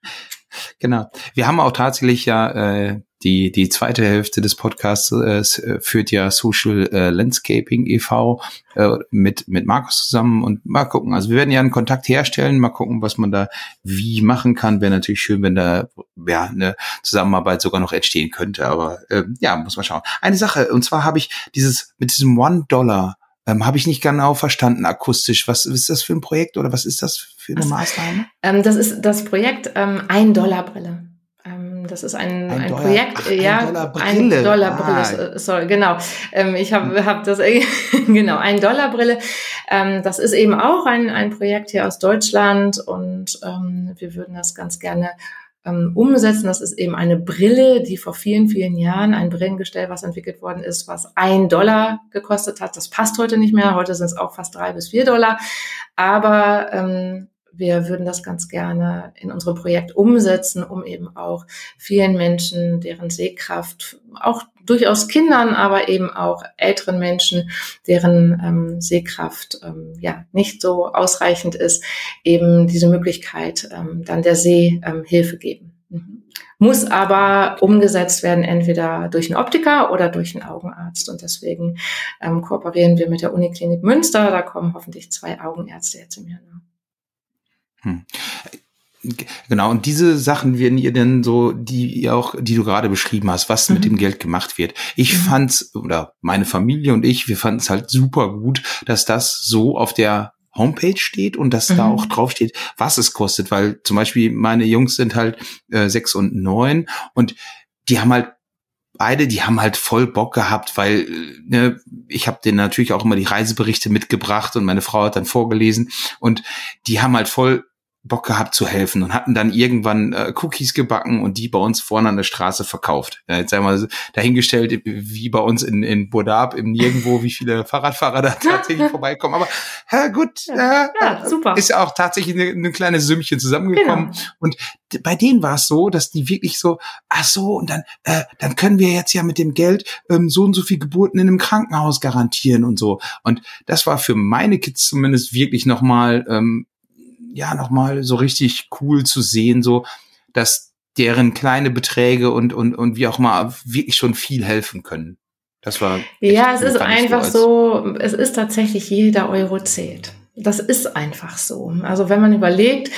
Genau. Wir haben auch tatsächlich ja äh, die die zweite Hälfte des Podcasts äh, äh, führt ja Social äh, Landscaping e.V. Äh, mit mit Markus zusammen und mal gucken. Also wir werden ja einen Kontakt herstellen, mal gucken, was man da wie machen kann. Wäre natürlich schön, wenn da ja eine Zusammenarbeit sogar noch entstehen könnte. Aber äh, ja, muss man schauen. Eine Sache und zwar habe ich dieses mit diesem One Dollar ähm, Habe ich nicht genau verstanden akustisch. Was ist das für ein Projekt oder was ist das für eine Maßnahme? Ähm, das ist das Projekt ähm, Ein Dollar Brille. Ähm, das ist ein, ein, ein Dollar, Projekt, ach, ja, ein Dollar Brille. Ein Dollar Brille, ah. sorry, genau. Ähm, ich habe hab das, genau, ein Dollar Brille. Ähm, das ist eben auch ein, ein Projekt hier aus Deutschland und ähm, wir würden das ganz gerne ähm, umsetzen. Das ist eben eine Brille, die vor vielen, vielen Jahren ein Brillengestell, was entwickelt worden ist, was ein Dollar gekostet hat. Das passt heute nicht mehr. Heute sind es auch fast drei bis vier Dollar. Aber ähm, wir würden das ganz gerne in unserem Projekt umsetzen, um eben auch vielen Menschen, deren Sehkraft, auch durchaus Kindern, aber eben auch älteren Menschen, deren ähm, Sehkraft ähm, ja nicht so ausreichend ist, eben diese Möglichkeit ähm, dann der Sehhilfe geben. Mhm. Muss aber umgesetzt werden, entweder durch einen Optiker oder durch einen Augenarzt. Und deswegen ähm, kooperieren wir mit der Uniklinik Münster. Da kommen hoffentlich zwei Augenärzte jetzt im Januar. Hm. Genau, und diese Sachen werden ihr denn so, die auch, die du gerade beschrieben hast, was mhm. mit dem Geld gemacht wird. Ich mhm. fand's, oder meine Familie und ich, wir fanden es halt super gut, dass das so auf der Homepage steht und dass mhm. da auch drauf steht, was es kostet, weil zum Beispiel meine Jungs sind halt äh, sechs und neun und die haben halt beide, die haben halt voll Bock gehabt, weil ne, ich habe denen natürlich auch immer die Reiseberichte mitgebracht und meine Frau hat dann vorgelesen und die haben halt voll Bock gehabt zu helfen und hatten dann irgendwann äh, Cookies gebacken und die bei uns vorne an der Straße verkauft. Ja, jetzt einmal dahingestellt, wie bei uns in, in Burdab im Nirgendwo, wie viele Fahrradfahrer da tatsächlich vorbeikommen. Aber ja, gut, ja, ja, super. ist ja auch tatsächlich ein eine kleine Sümmchen zusammengekommen. Genau. Und bei denen war es so, dass die wirklich so, ach so, und dann, äh, dann können wir jetzt ja mit dem Geld ähm, so und so viel Geburten in einem Krankenhaus garantieren und so. Und das war für meine Kids zumindest wirklich nochmal ähm, ja nochmal so richtig cool zu sehen, so dass deren kleine Beträge und und und wie auch mal wirklich schon viel helfen können. Das war ja, es ist einfach so, es ist tatsächlich jeder Euro zählt. Das ist einfach so. Also wenn man überlegt,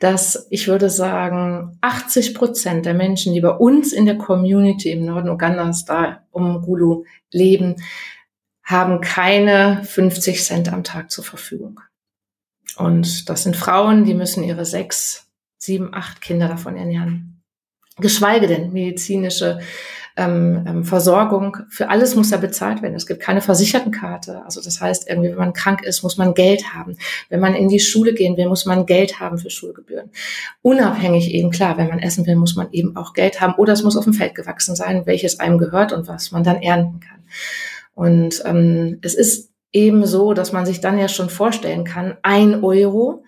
dass ich würde sagen, 80 Prozent der Menschen, die bei uns in der Community im Norden Ugandas da um Gulu leben, haben keine 50 Cent am Tag zur Verfügung. Und das sind Frauen, die müssen ihre sechs, sieben, acht Kinder davon ernähren. Geschweige denn medizinische ähm, ähm, Versorgung. Für alles muss ja bezahlt werden. Es gibt keine Versichertenkarte. Also das heißt, irgendwie, wenn man krank ist, muss man Geld haben. Wenn man in die Schule gehen will, muss man Geld haben für Schulgebühren. Unabhängig eben, klar, wenn man essen will, muss man eben auch Geld haben. Oder es muss auf dem Feld gewachsen sein, welches einem gehört und was man dann ernten kann. Und ähm, es ist eben so, dass man sich dann ja schon vorstellen kann, ein Euro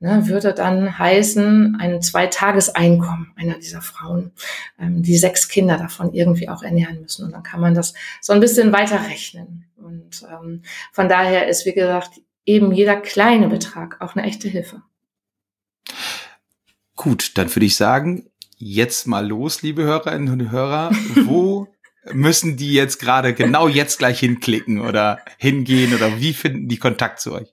ne, würde dann heißen, ein Zweitageseinkommen einer dieser Frauen, ähm, die sechs Kinder davon irgendwie auch ernähren müssen. Und dann kann man das so ein bisschen weiterrechnen. Und ähm, von daher ist, wie gesagt, eben jeder kleine Betrag auch eine echte Hilfe. Gut, dann würde ich sagen, jetzt mal los, liebe Hörerinnen und Hörer. Wo müssen die jetzt gerade genau jetzt gleich hinklicken oder hingehen oder wie finden die Kontakt zu euch?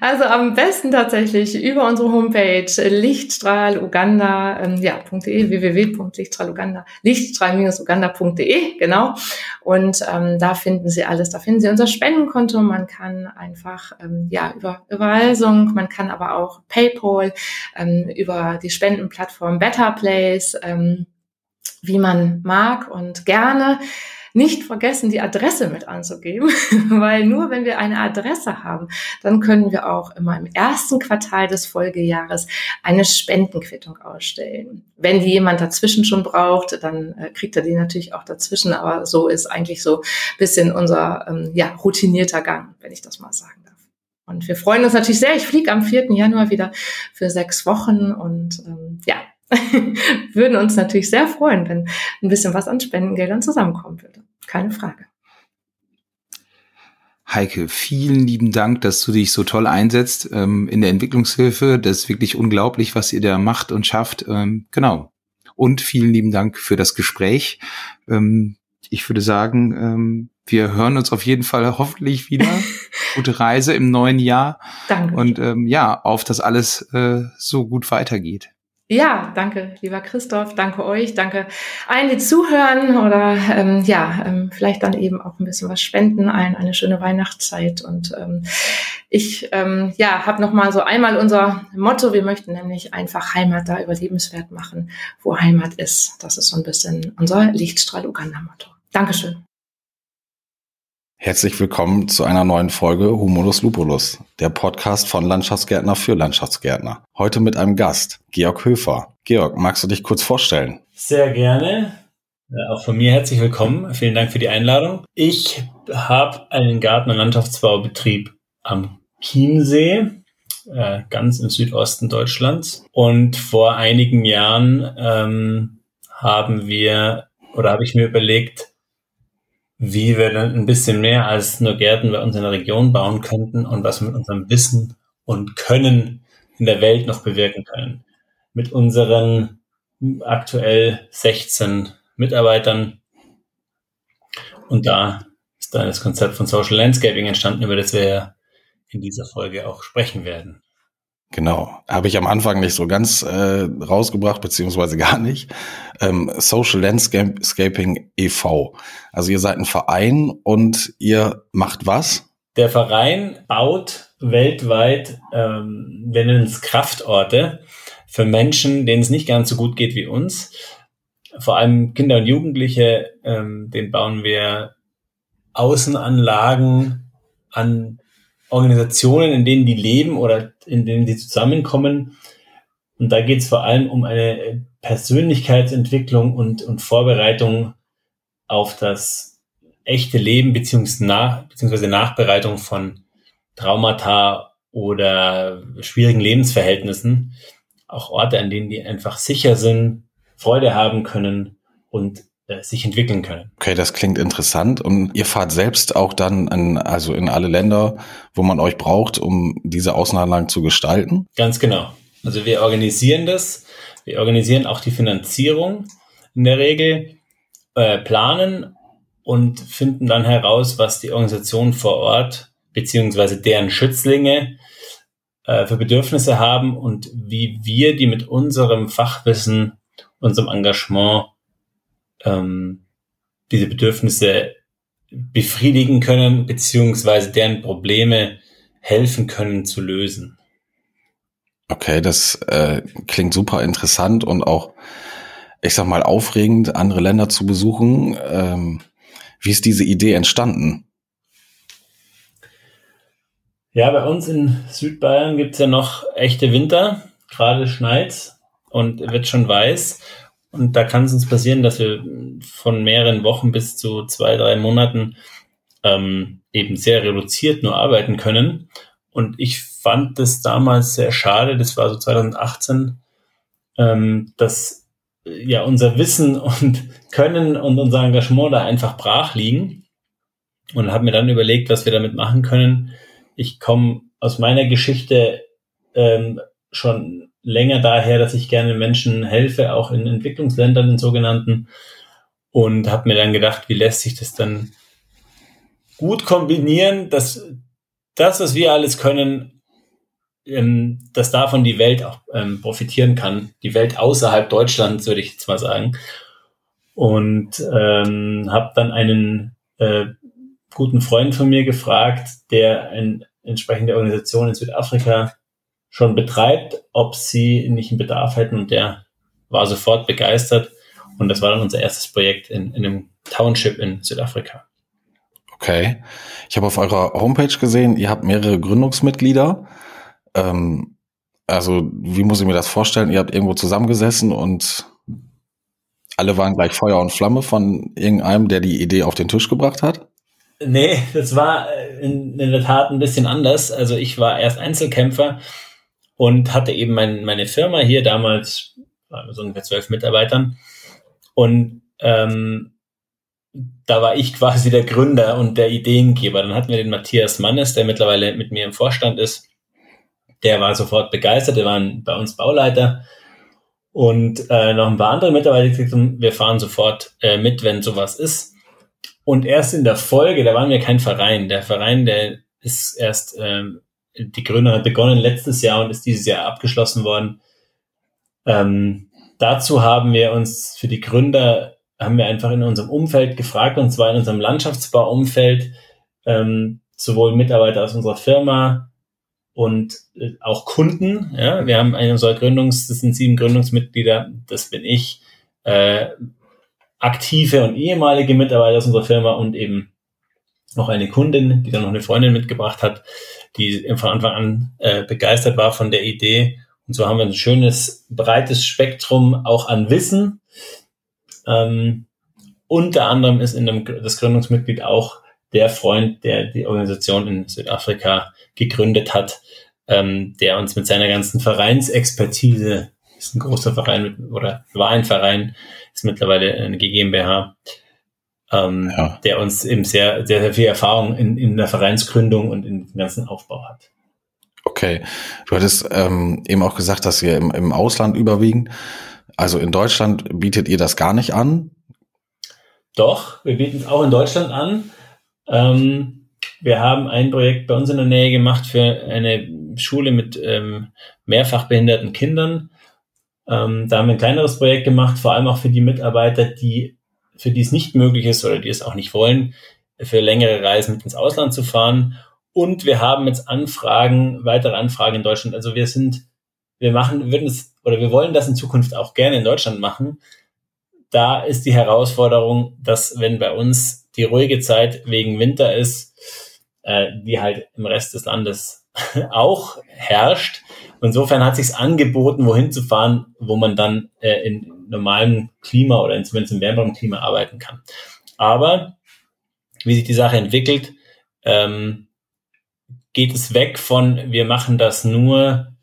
Also am besten tatsächlich über unsere Homepage Lichtstrahl Uganda, ähm, ja, .de, www.lichtstrahluganda, lichtstrahl-uganda.de, genau. Und ähm, da finden Sie alles. Da finden Sie unser Spendenkonto. Man kann einfach, ähm, ja, über Überweisung, man kann aber auch PayPal, ähm, über die Spendenplattform Better Place, ähm, wie man mag und gerne nicht vergessen, die Adresse mit anzugeben, weil nur wenn wir eine Adresse haben, dann können wir auch immer im ersten Quartal des Folgejahres eine Spendenquittung ausstellen. Wenn die jemand dazwischen schon braucht, dann äh, kriegt er die natürlich auch dazwischen, aber so ist eigentlich so bisschen unser ähm, ja, routinierter Gang, wenn ich das mal sagen darf. Und wir freuen uns natürlich sehr. Ich fliege am 4. Januar wieder für sechs Wochen und ähm, ja, würden uns natürlich sehr freuen, wenn ein bisschen was an Spendengeldern zusammenkommen würde. Keine Frage. Heike, vielen lieben Dank, dass du dich so toll einsetzt ähm, in der Entwicklungshilfe. Das ist wirklich unglaublich, was ihr da macht und schafft. Ähm, genau. Und vielen lieben Dank für das Gespräch. Ähm, ich würde sagen, ähm, wir hören uns auf jeden Fall hoffentlich wieder. Gute Reise im neuen Jahr. Danke. Und ähm, ja, auf dass alles äh, so gut weitergeht. Ja, danke, lieber Christoph, danke euch, danke allen, die zuhören oder ähm, ja, ähm, vielleicht dann eben auch ein bisschen was spenden, allen eine schöne Weihnachtszeit. Und ähm, ich ähm, ja, habe nochmal so einmal unser Motto, wir möchten nämlich einfach Heimat da überlebenswert machen, wo Heimat ist. Das ist so ein bisschen unser Lichtstrahl Uganda-Motto. Dankeschön. Herzlich willkommen zu einer neuen Folge Humulus Lupulus, der Podcast von Landschaftsgärtner für Landschaftsgärtner. Heute mit einem Gast, Georg Höfer. Georg, magst du dich kurz vorstellen? Sehr gerne. Auch von mir herzlich willkommen. Vielen Dank für die Einladung. Ich habe einen Garten- und Landschaftsbaubetrieb am Chiemsee, äh, ganz im Südosten Deutschlands. Und vor einigen Jahren ähm, haben wir oder habe ich mir überlegt, wie wir dann ein bisschen mehr als nur Gärten bei uns in der Region bauen könnten und was wir mit unserem Wissen und Können in der Welt noch bewirken können. Mit unseren aktuell 16 Mitarbeitern. Und da ist dann das Konzept von Social Landscaping entstanden, über das wir in dieser Folge auch sprechen werden. Genau, habe ich am Anfang nicht so ganz äh, rausgebracht, beziehungsweise gar nicht. Ähm, Social Landscaping e.V. Also ihr seid ein Verein und ihr macht was? Der Verein baut weltweit, ähm, wir nennen es Kraftorte, für Menschen, denen es nicht ganz so gut geht wie uns. Vor allem Kinder und Jugendliche, ähm, den bauen wir Außenanlagen an Organisationen, in denen die leben oder in denen sie zusammenkommen. Und da geht es vor allem um eine Persönlichkeitsentwicklung und, und Vorbereitung auf das echte Leben beziehungsweise, nach, beziehungsweise Nachbereitung von Traumata oder schwierigen Lebensverhältnissen. Auch Orte, an denen die einfach sicher sind, Freude haben können und sich entwickeln können. Okay, das klingt interessant. Und ihr fahrt selbst auch dann in, also in alle Länder, wo man euch braucht, um diese Außenanlagen zu gestalten? Ganz genau. Also wir organisieren das. Wir organisieren auch die Finanzierung in der Regel, äh, planen und finden dann heraus, was die Organisation vor Ort beziehungsweise deren Schützlinge äh, für Bedürfnisse haben und wie wir die mit unserem Fachwissen, unserem Engagement ähm, diese Bedürfnisse befriedigen können, beziehungsweise deren Probleme helfen können zu lösen. Okay, das äh, klingt super interessant und auch, ich sag mal, aufregend, andere Länder zu besuchen. Ähm, wie ist diese Idee entstanden? Ja, bei uns in Südbayern gibt's ja noch echte Winter. Gerade schneit's und wird schon weiß. Und da kann es uns passieren, dass wir von mehreren Wochen bis zu zwei, drei Monaten ähm, eben sehr reduziert nur arbeiten können. Und ich fand das damals sehr schade, das war so 2018, ähm, dass ja unser Wissen und Können und unser Engagement da einfach brach liegen. Und habe mir dann überlegt, was wir damit machen können. Ich komme aus meiner Geschichte ähm, schon länger daher, dass ich gerne Menschen helfe, auch in Entwicklungsländern, in sogenannten. Und habe mir dann gedacht, wie lässt sich das dann gut kombinieren, dass das, was wir alles können, ähm, dass davon die Welt auch ähm, profitieren kann. Die Welt außerhalb Deutschlands, würde ich jetzt mal sagen. Und ähm, habe dann einen äh, guten Freund von mir gefragt, der eine entsprechende Organisation in Südafrika schon betreibt, ob sie nicht einen Bedarf hätten. Und der war sofort begeistert. Und das war dann unser erstes Projekt in, in einem Township in Südafrika. Okay. Ich habe auf eurer Homepage gesehen, ihr habt mehrere Gründungsmitglieder. Ähm, also, wie muss ich mir das vorstellen? Ihr habt irgendwo zusammengesessen und alle waren gleich Feuer und Flamme von irgendeinem, der die Idee auf den Tisch gebracht hat? Nee, das war in, in der Tat ein bisschen anders. Also ich war erst Einzelkämpfer und hatte eben mein, meine Firma hier damals, so ungefähr zwölf Mitarbeitern. Und ähm, da war ich quasi der Gründer und der Ideengeber. Dann hatten wir den Matthias Mannes, der mittlerweile mit mir im Vorstand ist. Der war sofort begeistert, der war bei uns Bauleiter. Und äh, noch ein paar andere Mitarbeiter gesagt, wir fahren sofort äh, mit, wenn sowas ist. Und erst in der Folge, da waren wir kein Verein. Der Verein, der ist erst, ähm, die Gründung hat begonnen letztes Jahr und ist dieses Jahr abgeschlossen worden. Ähm, dazu haben wir uns für die Gründer haben wir einfach in unserem Umfeld gefragt, und zwar in unserem Landschaftsbauumfeld, ähm, sowohl Mitarbeiter aus unserer Firma und äh, auch Kunden. Ja, wir haben eine unserer Gründungs, das sind sieben Gründungsmitglieder, das bin ich, äh, aktive und ehemalige Mitarbeiter aus unserer Firma und eben noch eine Kundin, die dann noch eine Freundin mitgebracht hat, die von Anfang an äh, begeistert war von der Idee. Und so haben wir ein schönes, breites Spektrum auch an Wissen, ähm, unter anderem ist in dem, das Gründungsmitglied auch der Freund, der die Organisation in Südafrika gegründet hat, ähm, der uns mit seiner ganzen Vereinsexpertise, ist ein großer Verein oder war ein Verein, ist mittlerweile eine GmbH, ähm, ja. der uns eben sehr, sehr, sehr viel Erfahrung in, in der Vereinsgründung und in dem ganzen Aufbau hat. Okay, du hattest ähm, eben auch gesagt, dass ihr im, im Ausland überwiegend also in Deutschland bietet ihr das gar nicht an? Doch, wir bieten es auch in Deutschland an. Ähm, wir haben ein Projekt bei uns in der Nähe gemacht für eine Schule mit ähm, mehrfach behinderten Kindern. Ähm, da haben wir ein kleineres Projekt gemacht, vor allem auch für die Mitarbeiter, die für die es nicht möglich ist oder die es auch nicht wollen, für längere Reisen mit ins Ausland zu fahren. Und wir haben jetzt Anfragen, weitere Anfragen in Deutschland. Also wir sind, wir machen, würden es oder wir wollen das in Zukunft auch gerne in Deutschland machen. Da ist die Herausforderung, dass wenn bei uns die ruhige Zeit wegen Winter ist, äh, die halt im Rest des Landes auch herrscht. Insofern hat sich angeboten, wohin zu fahren, wo man dann äh, in normalem Klima oder in, zumindest im wärmeren Klima arbeiten kann. Aber wie sich die Sache entwickelt, ähm, geht es weg von, wir machen das nur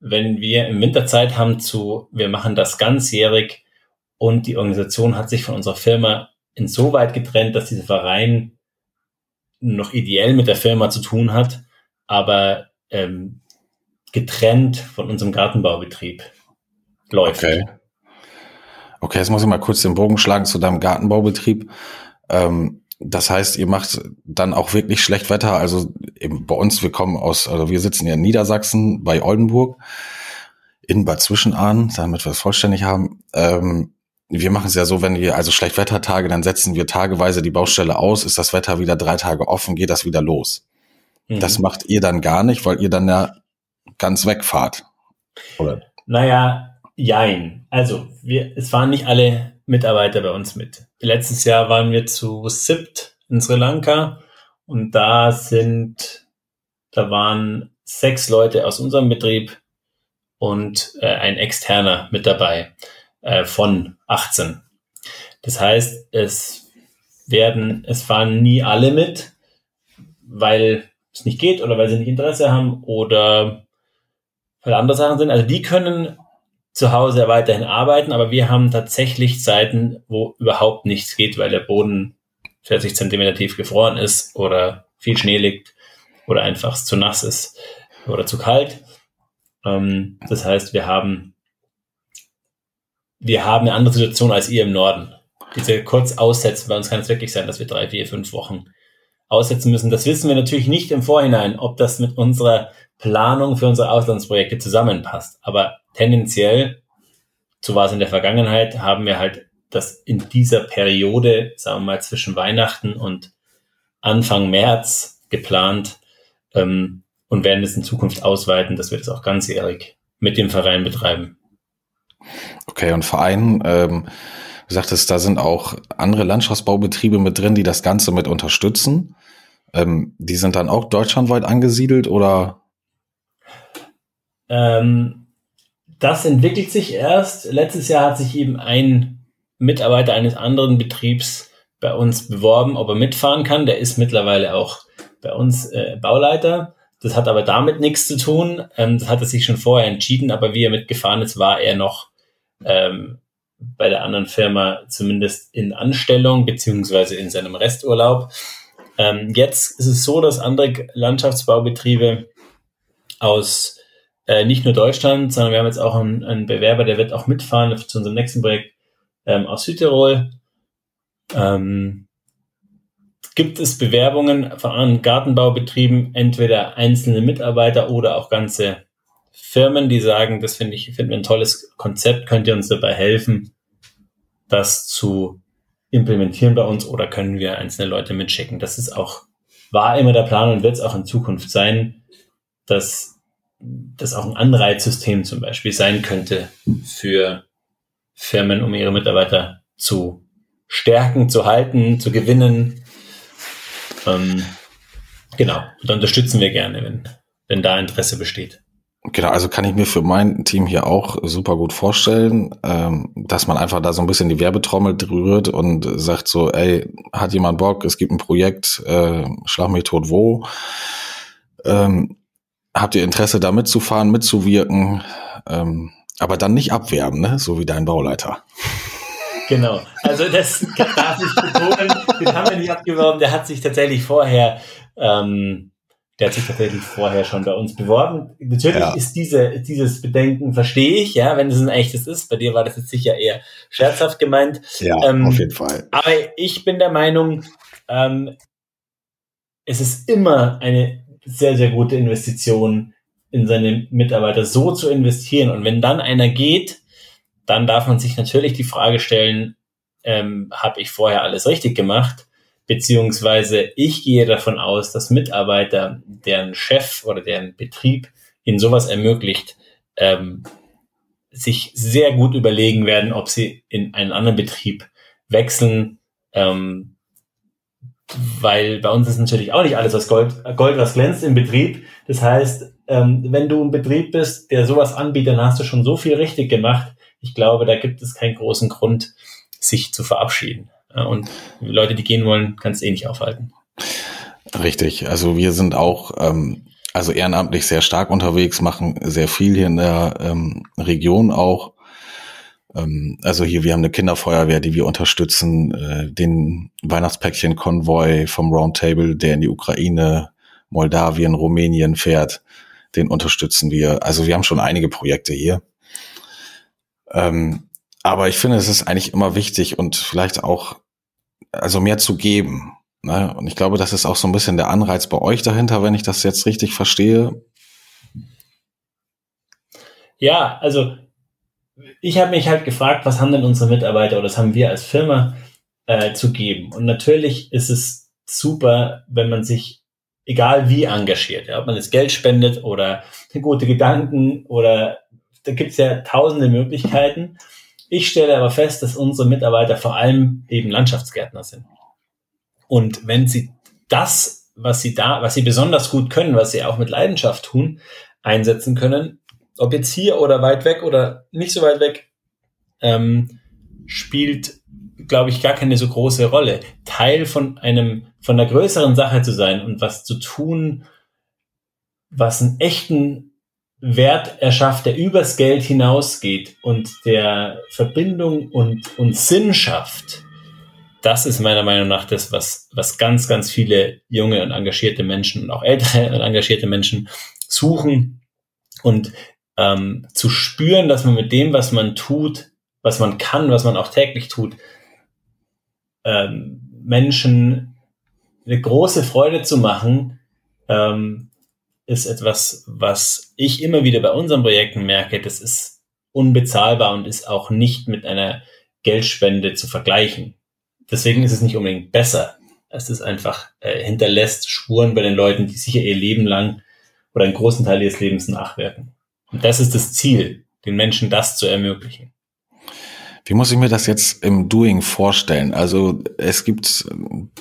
wenn wir im Winterzeit haben zu, wir machen das ganzjährig und die Organisation hat sich von unserer Firma insoweit getrennt, dass dieser Verein noch ideell mit der Firma zu tun hat, aber ähm, getrennt von unserem Gartenbaubetrieb läuft. Okay. Okay, jetzt muss ich mal kurz den Bogen schlagen zu deinem Gartenbaubetrieb. Ähm, das heißt, ihr macht dann auch wirklich schlecht Wetter. Also eben bei uns, wir kommen aus, also wir sitzen ja in Niedersachsen bei Oldenburg in Bad Zwischenahn, damit wir es vollständig haben. Ähm, wir machen es ja so, wenn wir also Schlechtwettertage, dann setzen wir tageweise die Baustelle aus, ist das Wetter wieder drei Tage offen, geht das wieder los. Mhm. Das macht ihr dann gar nicht, weil ihr dann ja ganz wegfahrt. Oder? Naja, jein. Also, wir, es waren nicht alle Mitarbeiter bei uns mit. Letztes Jahr waren wir zu SIPT in Sri Lanka und da sind, da waren sechs Leute aus unserem Betrieb und äh, ein externer mit dabei äh, von 18. Das heißt, es werden, es fahren nie alle mit, weil es nicht geht oder weil sie nicht Interesse haben oder weil andere Sachen sind. Also die können zu Hause weiterhin arbeiten, aber wir haben tatsächlich Zeiten, wo überhaupt nichts geht, weil der Boden 40 Zentimeter tief gefroren ist oder viel Schnee liegt oder einfach zu nass ist oder zu kalt. Ähm, das heißt, wir haben, wir haben eine andere Situation als ihr im Norden. Diese kurz aussetzen, bei uns kann es wirklich sein, dass wir drei, vier, fünf Wochen aussetzen müssen. Das wissen wir natürlich nicht im Vorhinein, ob das mit unserer Planung für unsere Auslandsprojekte zusammenpasst. Aber tendenziell, so war es in der Vergangenheit, haben wir halt das in dieser Periode, sagen wir mal zwischen Weihnachten und Anfang März geplant ähm, und werden es in Zukunft ausweiten, dass wir das auch ganzjährig mit dem Verein betreiben. Okay, und Verein, ähm, du sagtest, da sind auch andere Landschaftsbaubetriebe mit drin, die das Ganze mit unterstützen. Ähm, die sind dann auch deutschlandweit angesiedelt oder? Ähm, das entwickelt sich erst. Letztes Jahr hat sich eben ein Mitarbeiter eines anderen Betriebs bei uns beworben, ob er mitfahren kann. Der ist mittlerweile auch bei uns äh, Bauleiter. Das hat aber damit nichts zu tun. Ähm, das hat er sich schon vorher entschieden, aber wie er mitgefahren ist, war er noch ähm, bei der anderen Firma zumindest in Anstellung beziehungsweise in seinem Resturlaub. Ähm, jetzt ist es so, dass andere Landschaftsbaubetriebe aus äh, nicht nur Deutschland, sondern wir haben jetzt auch einen, einen, Bewerber, der wird auch mitfahren zu unserem nächsten Projekt ähm, aus Südtirol. Ähm, gibt es Bewerbungen von Gartenbaubetrieben, entweder einzelne Mitarbeiter oder auch ganze Firmen, die sagen, das finde ich, finden wir ein tolles Konzept, könnt ihr uns dabei helfen, das zu implementieren bei uns oder können wir einzelne Leute mitschicken? Das ist auch, war immer der Plan und wird es auch in Zukunft sein, dass das auch ein Anreizsystem zum Beispiel sein könnte für Firmen, um ihre Mitarbeiter zu stärken, zu halten, zu gewinnen. Ähm, genau, da unterstützen wir gerne, wenn, wenn da Interesse besteht. Genau, also kann ich mir für mein Team hier auch super gut vorstellen, ähm, dass man einfach da so ein bisschen die Werbetrommel rührt und sagt so, ey, hat jemand Bock, es gibt ein Projekt, äh, schlag mich tot wo. Ähm, habt ihr Interesse da mitzufahren, mitzuwirken, ähm, aber dann nicht abwerben, ne? so wie dein Bauleiter. Genau, also das darf ich betonen, den haben wir nicht abgeworben, der hat sich tatsächlich vorher ähm, der hat sich tatsächlich vorher schon bei uns beworben. Natürlich ja. ist diese, dieses Bedenken, verstehe ich, ja, wenn es ein echtes ist. Bei dir war das jetzt sicher eher scherzhaft gemeint. Ja, ähm, auf jeden Fall. Aber ich bin der Meinung, ähm, es ist immer eine sehr, sehr gute Investition, in seine Mitarbeiter so zu investieren. Und wenn dann einer geht, dann darf man sich natürlich die Frage stellen, ähm, habe ich vorher alles richtig gemacht? beziehungsweise ich gehe davon aus, dass Mitarbeiter, deren Chef oder deren Betrieb ihnen sowas ermöglicht, ähm, sich sehr gut überlegen werden, ob sie in einen anderen Betrieb wechseln, ähm, weil bei uns ist natürlich auch nicht alles was Gold, Gold was glänzt im Betrieb. Das heißt, ähm, wenn du ein Betrieb bist, der sowas anbietet, dann hast du schon so viel richtig gemacht. Ich glaube, da gibt es keinen großen Grund, sich zu verabschieden. Und Leute, die gehen wollen, kannst eh nicht aufhalten. Richtig. Also wir sind auch ähm, also ehrenamtlich sehr stark unterwegs, machen sehr viel hier in der ähm, Region auch. Ähm, also hier, wir haben eine Kinderfeuerwehr, die wir unterstützen, äh, den Weihnachtspäckchen-Konvoi vom Roundtable, der in die Ukraine, Moldawien, Rumänien fährt, den unterstützen wir. Also wir haben schon einige Projekte hier. Ähm, aber ich finde, es ist eigentlich immer wichtig und vielleicht auch, also mehr zu geben. Ne? Und ich glaube, das ist auch so ein bisschen der Anreiz bei euch dahinter, wenn ich das jetzt richtig verstehe. Ja, also ich habe mich halt gefragt, was haben denn unsere Mitarbeiter oder was haben wir als Firma äh, zu geben? Und natürlich ist es super, wenn man sich egal wie engagiert, ja, ob man jetzt Geld spendet oder gute Gedanken oder da gibt es ja tausende Möglichkeiten. Ich stelle aber fest, dass unsere Mitarbeiter vor allem eben Landschaftsgärtner sind. Und wenn sie das, was sie da, was sie besonders gut können, was sie auch mit Leidenschaft tun, einsetzen können, ob jetzt hier oder weit weg oder nicht so weit weg, ähm, spielt, glaube ich, gar keine so große Rolle. Teil von einem, von einer größeren Sache zu sein und was zu tun, was einen echten Wert erschafft, der übers Geld hinausgeht und der Verbindung und, und Sinn schafft, das ist meiner Meinung nach das, was, was ganz, ganz viele junge und engagierte Menschen und auch ältere und engagierte Menschen suchen und ähm, zu spüren, dass man mit dem, was man tut, was man kann, was man auch täglich tut, ähm, Menschen eine große Freude zu machen, ähm, ist etwas, was ich immer wieder bei unseren Projekten merke, das ist unbezahlbar und ist auch nicht mit einer Geldspende zu vergleichen. Deswegen ist es nicht unbedingt besser. Es ist einfach, äh, hinterlässt Spuren bei den Leuten, die sicher ihr Leben lang oder einen großen Teil ihres Lebens nachwirken. Und das ist das Ziel, den Menschen das zu ermöglichen. Wie muss ich mir das jetzt im Doing vorstellen? Also es gibt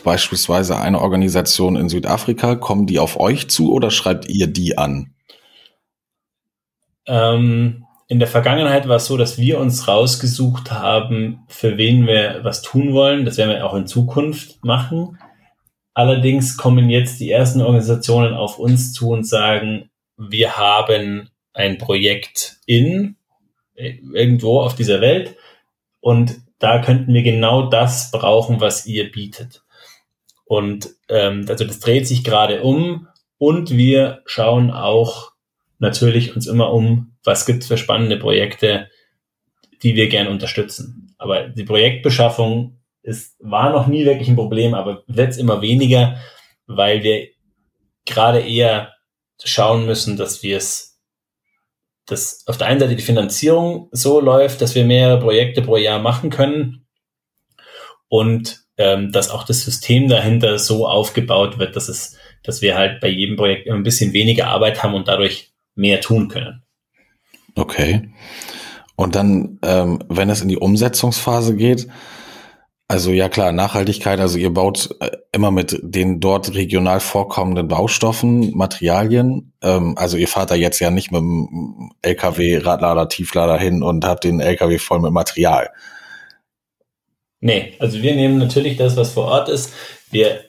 beispielsweise eine Organisation in Südafrika, kommen die auf euch zu oder schreibt ihr die an? Ähm, in der Vergangenheit war es so, dass wir uns rausgesucht haben, für wen wir was tun wollen. Das werden wir auch in Zukunft machen. Allerdings kommen jetzt die ersten Organisationen auf uns zu und sagen, wir haben ein Projekt in irgendwo auf dieser Welt und da könnten wir genau das brauchen, was ihr bietet. Und ähm, also das dreht sich gerade um und wir schauen auch natürlich uns immer um, was gibt es für spannende Projekte, die wir gerne unterstützen. Aber die Projektbeschaffung ist, war noch nie wirklich ein Problem, aber wird es immer weniger, weil wir gerade eher schauen müssen, dass wir es dass auf der einen Seite die Finanzierung so läuft, dass wir mehrere Projekte pro Jahr machen können und ähm, dass auch das System dahinter so aufgebaut wird, dass es, dass wir halt bei jedem Projekt ein bisschen weniger Arbeit haben und dadurch mehr tun können. Okay. Und dann, ähm, wenn es in die Umsetzungsphase geht, also ja klar, Nachhaltigkeit, also ihr baut äh, immer mit den dort regional vorkommenden Baustoffen, Materialien. Ähm, also ihr fahrt da jetzt ja nicht mit dem LKW, Radlader, Tieflader hin und habt den LKW voll mit Material. Nee, also wir nehmen natürlich das, was vor Ort ist. Wir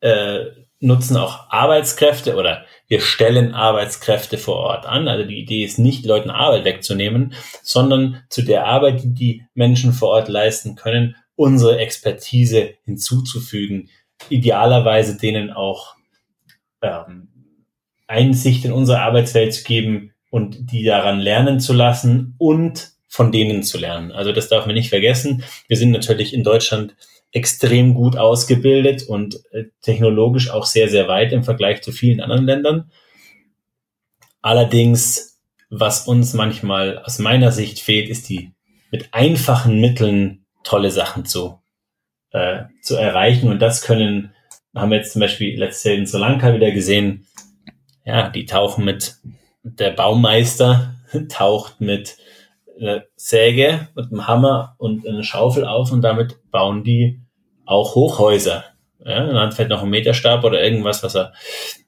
äh, nutzen auch Arbeitskräfte oder wir stellen Arbeitskräfte vor Ort an. Also die Idee ist nicht, Leuten Arbeit wegzunehmen, sondern zu der Arbeit, die die Menschen vor Ort leisten können, unsere Expertise hinzuzufügen, idealerweise denen auch ähm, Einsicht in unsere Arbeitswelt zu geben und die daran lernen zu lassen und von denen zu lernen. Also das darf man nicht vergessen. Wir sind natürlich in Deutschland extrem gut ausgebildet und äh, technologisch auch sehr, sehr weit im Vergleich zu vielen anderen Ländern. Allerdings, was uns manchmal aus meiner Sicht fehlt, ist die mit einfachen Mitteln tolle Sachen zu, äh, zu erreichen. Und das können, haben wir jetzt zum Beispiel letztes Jahr in Sri Lanka wieder gesehen, ja, die tauchen mit, der Baumeister taucht mit einer Säge, mit einem Hammer und einer Schaufel auf und damit bauen die auch Hochhäuser. Ja, dann fällt noch ein Meterstab oder irgendwas, was er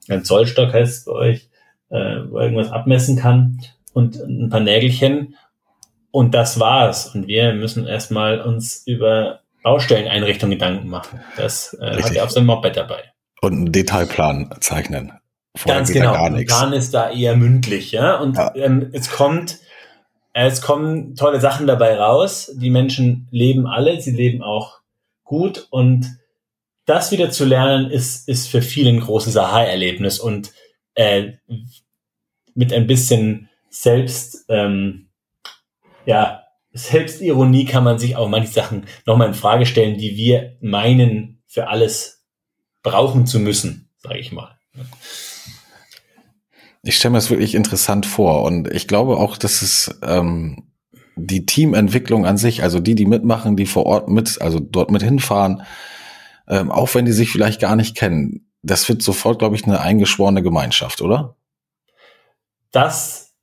ein Zollstock heißt bei euch, äh, wo irgendwas abmessen kann und ein paar Nägelchen und das war's. Und wir müssen erstmal uns über Baustelleneinrichtungen Gedanken machen. Das äh, hat er auf seinem Moped dabei. Und einen Detailplan zeichnen. Vorher Ganz genau. Gar nichts. Plan ist da eher mündlich, ja. Und ja. Ähm, es kommt, es kommen tolle Sachen dabei raus. Die Menschen leben alle, sie leben auch gut und das wieder zu lernen ist, ist für viele ein großes Aha-Erlebnis und äh, mit ein bisschen Selbst, ähm, ja, Selbstironie kann man sich auch manche Sachen nochmal in Frage stellen, die wir meinen, für alles brauchen zu müssen, sage ich mal. Ich stelle mir das wirklich interessant vor und ich glaube auch, dass es ähm, die Teamentwicklung an sich, also die, die mitmachen, die vor Ort mit, also dort mit hinfahren, ähm, auch wenn die sich vielleicht gar nicht kennen, das wird sofort, glaube ich, eine eingeschworene Gemeinschaft, oder? Das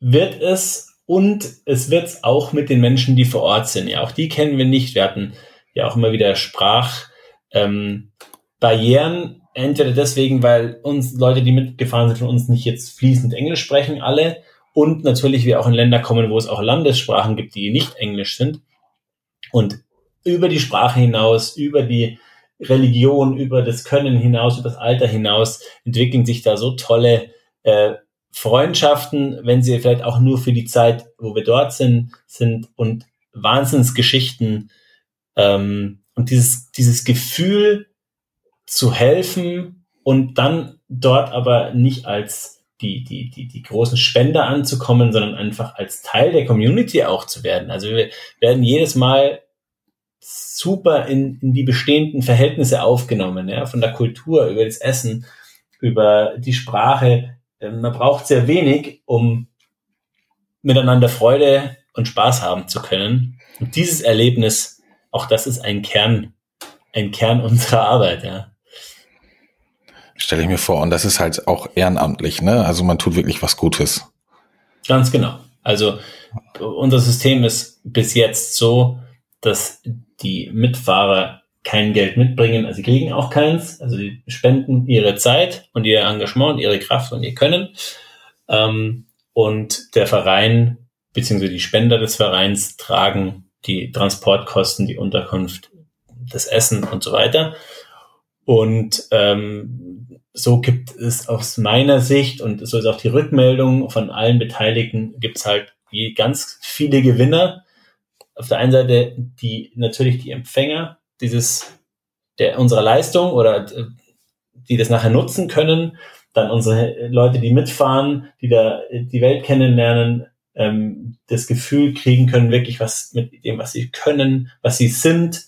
wird es und es wird auch mit den Menschen, die vor Ort sind. Ja, auch die kennen wir nicht. Wir hatten ja auch immer wieder Sprachbarrieren. Ähm, entweder deswegen, weil uns Leute, die mitgefahren sind, von uns nicht jetzt fließend Englisch sprechen, alle. Und natürlich wir auch in Länder kommen, wo es auch Landessprachen gibt, die nicht Englisch sind. Und über die Sprache hinaus, über die Religion, über das Können hinaus, über das Alter hinaus entwickeln sich da so tolle äh, Freundschaften, wenn sie vielleicht auch nur für die Zeit, wo wir dort sind, sind und Wahnsinnsgeschichten ähm, und dieses, dieses Gefühl zu helfen und dann dort aber nicht als die, die, die, die großen Spender anzukommen, sondern einfach als Teil der Community auch zu werden. Also wir werden jedes Mal super in, in die bestehenden Verhältnisse aufgenommen, ja, von der Kultur über das Essen, über die Sprache. Ähm, man braucht sehr wenig, um miteinander Freude und Spaß haben zu können. Und dieses Erlebnis, auch das ist ein Kern, ein Kern unserer Arbeit, ja. Stelle ich mir vor. Und das ist halt auch ehrenamtlich, ne? Also man tut wirklich was Gutes. Ganz genau. Also unser System ist bis jetzt so, dass die Mitfahrer kein Geld mitbringen, also sie kriegen auch keins, also die spenden ihre Zeit und ihr Engagement und ihre Kraft und ihr Können. Ähm, und der Verein beziehungsweise die Spender des Vereins tragen die Transportkosten, die Unterkunft, das Essen und so weiter. Und ähm, so gibt es aus meiner Sicht und so ist auch die Rückmeldung von allen Beteiligten, gibt es halt ganz viele Gewinner. Auf der einen Seite die natürlich die Empfänger dieses der unserer Leistung oder äh, die das nachher nutzen können, dann unsere Leute, die mitfahren, die da die Welt kennenlernen, ähm, das Gefühl kriegen können, wirklich was mit dem, was sie können, was sie sind,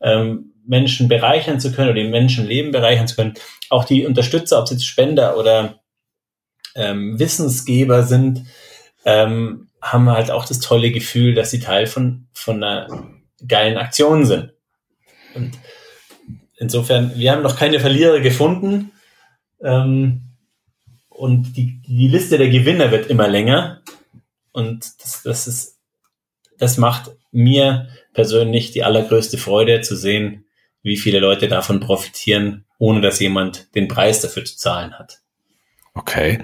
ähm, Menschen bereichern zu können oder die Menschenleben bereichern zu können. Auch die Unterstützer, ob sie jetzt Spender oder ähm, Wissensgeber sind, ähm, haben halt auch das tolle Gefühl, dass sie Teil von, von einer geilen Aktion sind. Und insofern, wir haben noch keine Verlierer gefunden. Ähm, und die, die Liste der Gewinner wird immer länger. Und das, das ist, das macht mir persönlich die allergrößte Freude zu sehen, wie viele Leute davon profitieren, ohne dass jemand den Preis dafür zu zahlen hat. Okay.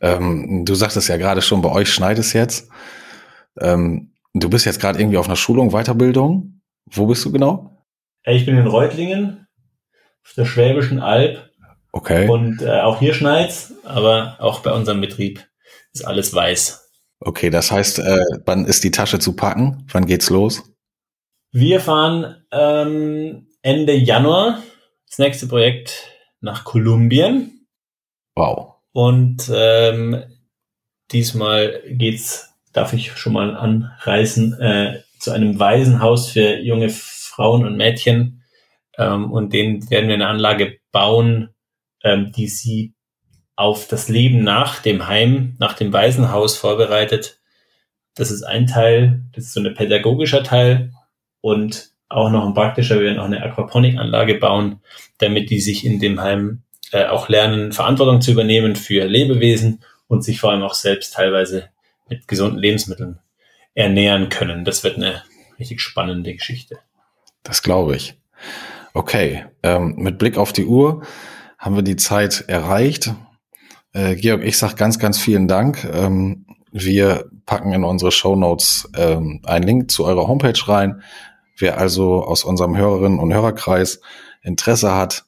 Ähm, du sagtest ja gerade schon, bei euch schneit es jetzt. Ähm, du bist jetzt gerade irgendwie auf einer Schulung, Weiterbildung. Wo bist du genau? Ich bin in Reutlingen, auf der Schwäbischen Alb. Okay. Und äh, auch hier schneit's, aber auch bei unserem Betrieb ist alles weiß. Okay, das heißt, äh, wann ist die Tasche zu packen? Wann geht's los? Wir fahren ähm, Ende Januar das nächste Projekt nach Kolumbien. Wow. Und ähm, diesmal geht's, darf ich schon mal anreißen, äh, zu einem Waisenhaus für junge Frauen und Mädchen. Ähm, und denen werden wir eine Anlage bauen, ähm, die sie auf das Leben nach dem Heim, nach dem Waisenhaus vorbereitet. Das ist ein Teil, das ist so ein pädagogischer Teil und auch noch ein praktischer, wir werden auch eine Aquaponic-Anlage bauen, damit die sich in dem Heim äh, auch lernen, Verantwortung zu übernehmen für Lebewesen und sich vor allem auch selbst teilweise mit gesunden Lebensmitteln ernähren können. Das wird eine richtig spannende Geschichte. Das glaube ich. Okay, ähm, mit Blick auf die Uhr haben wir die Zeit erreicht. Äh, Georg, ich sage ganz, ganz vielen Dank. Ähm, wir packen in unsere Show Notes ähm, einen Link zu eurer Homepage rein. Wer also aus unserem Hörerinnen und Hörerkreis Interesse hat,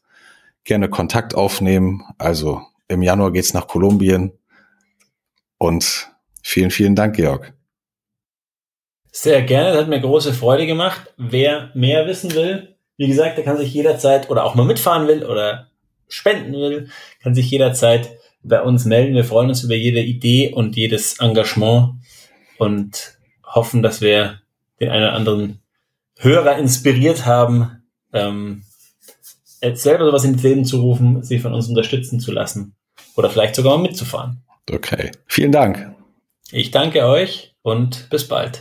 gerne Kontakt aufnehmen. Also im Januar geht's nach Kolumbien. Und vielen, vielen Dank, Georg. Sehr gerne, das hat mir große Freude gemacht. Wer mehr wissen will, wie gesagt, der kann sich jederzeit oder auch mal mitfahren will oder spenden will, kann sich jederzeit bei uns melden. Wir freuen uns über jede Idee und jedes Engagement und hoffen, dass wir den einen oder anderen Hörer inspiriert haben, ähm, selber sowas ins Leben zu rufen, sich von uns unterstützen zu lassen oder vielleicht sogar mal mitzufahren. Okay, vielen Dank. Ich danke euch und bis bald.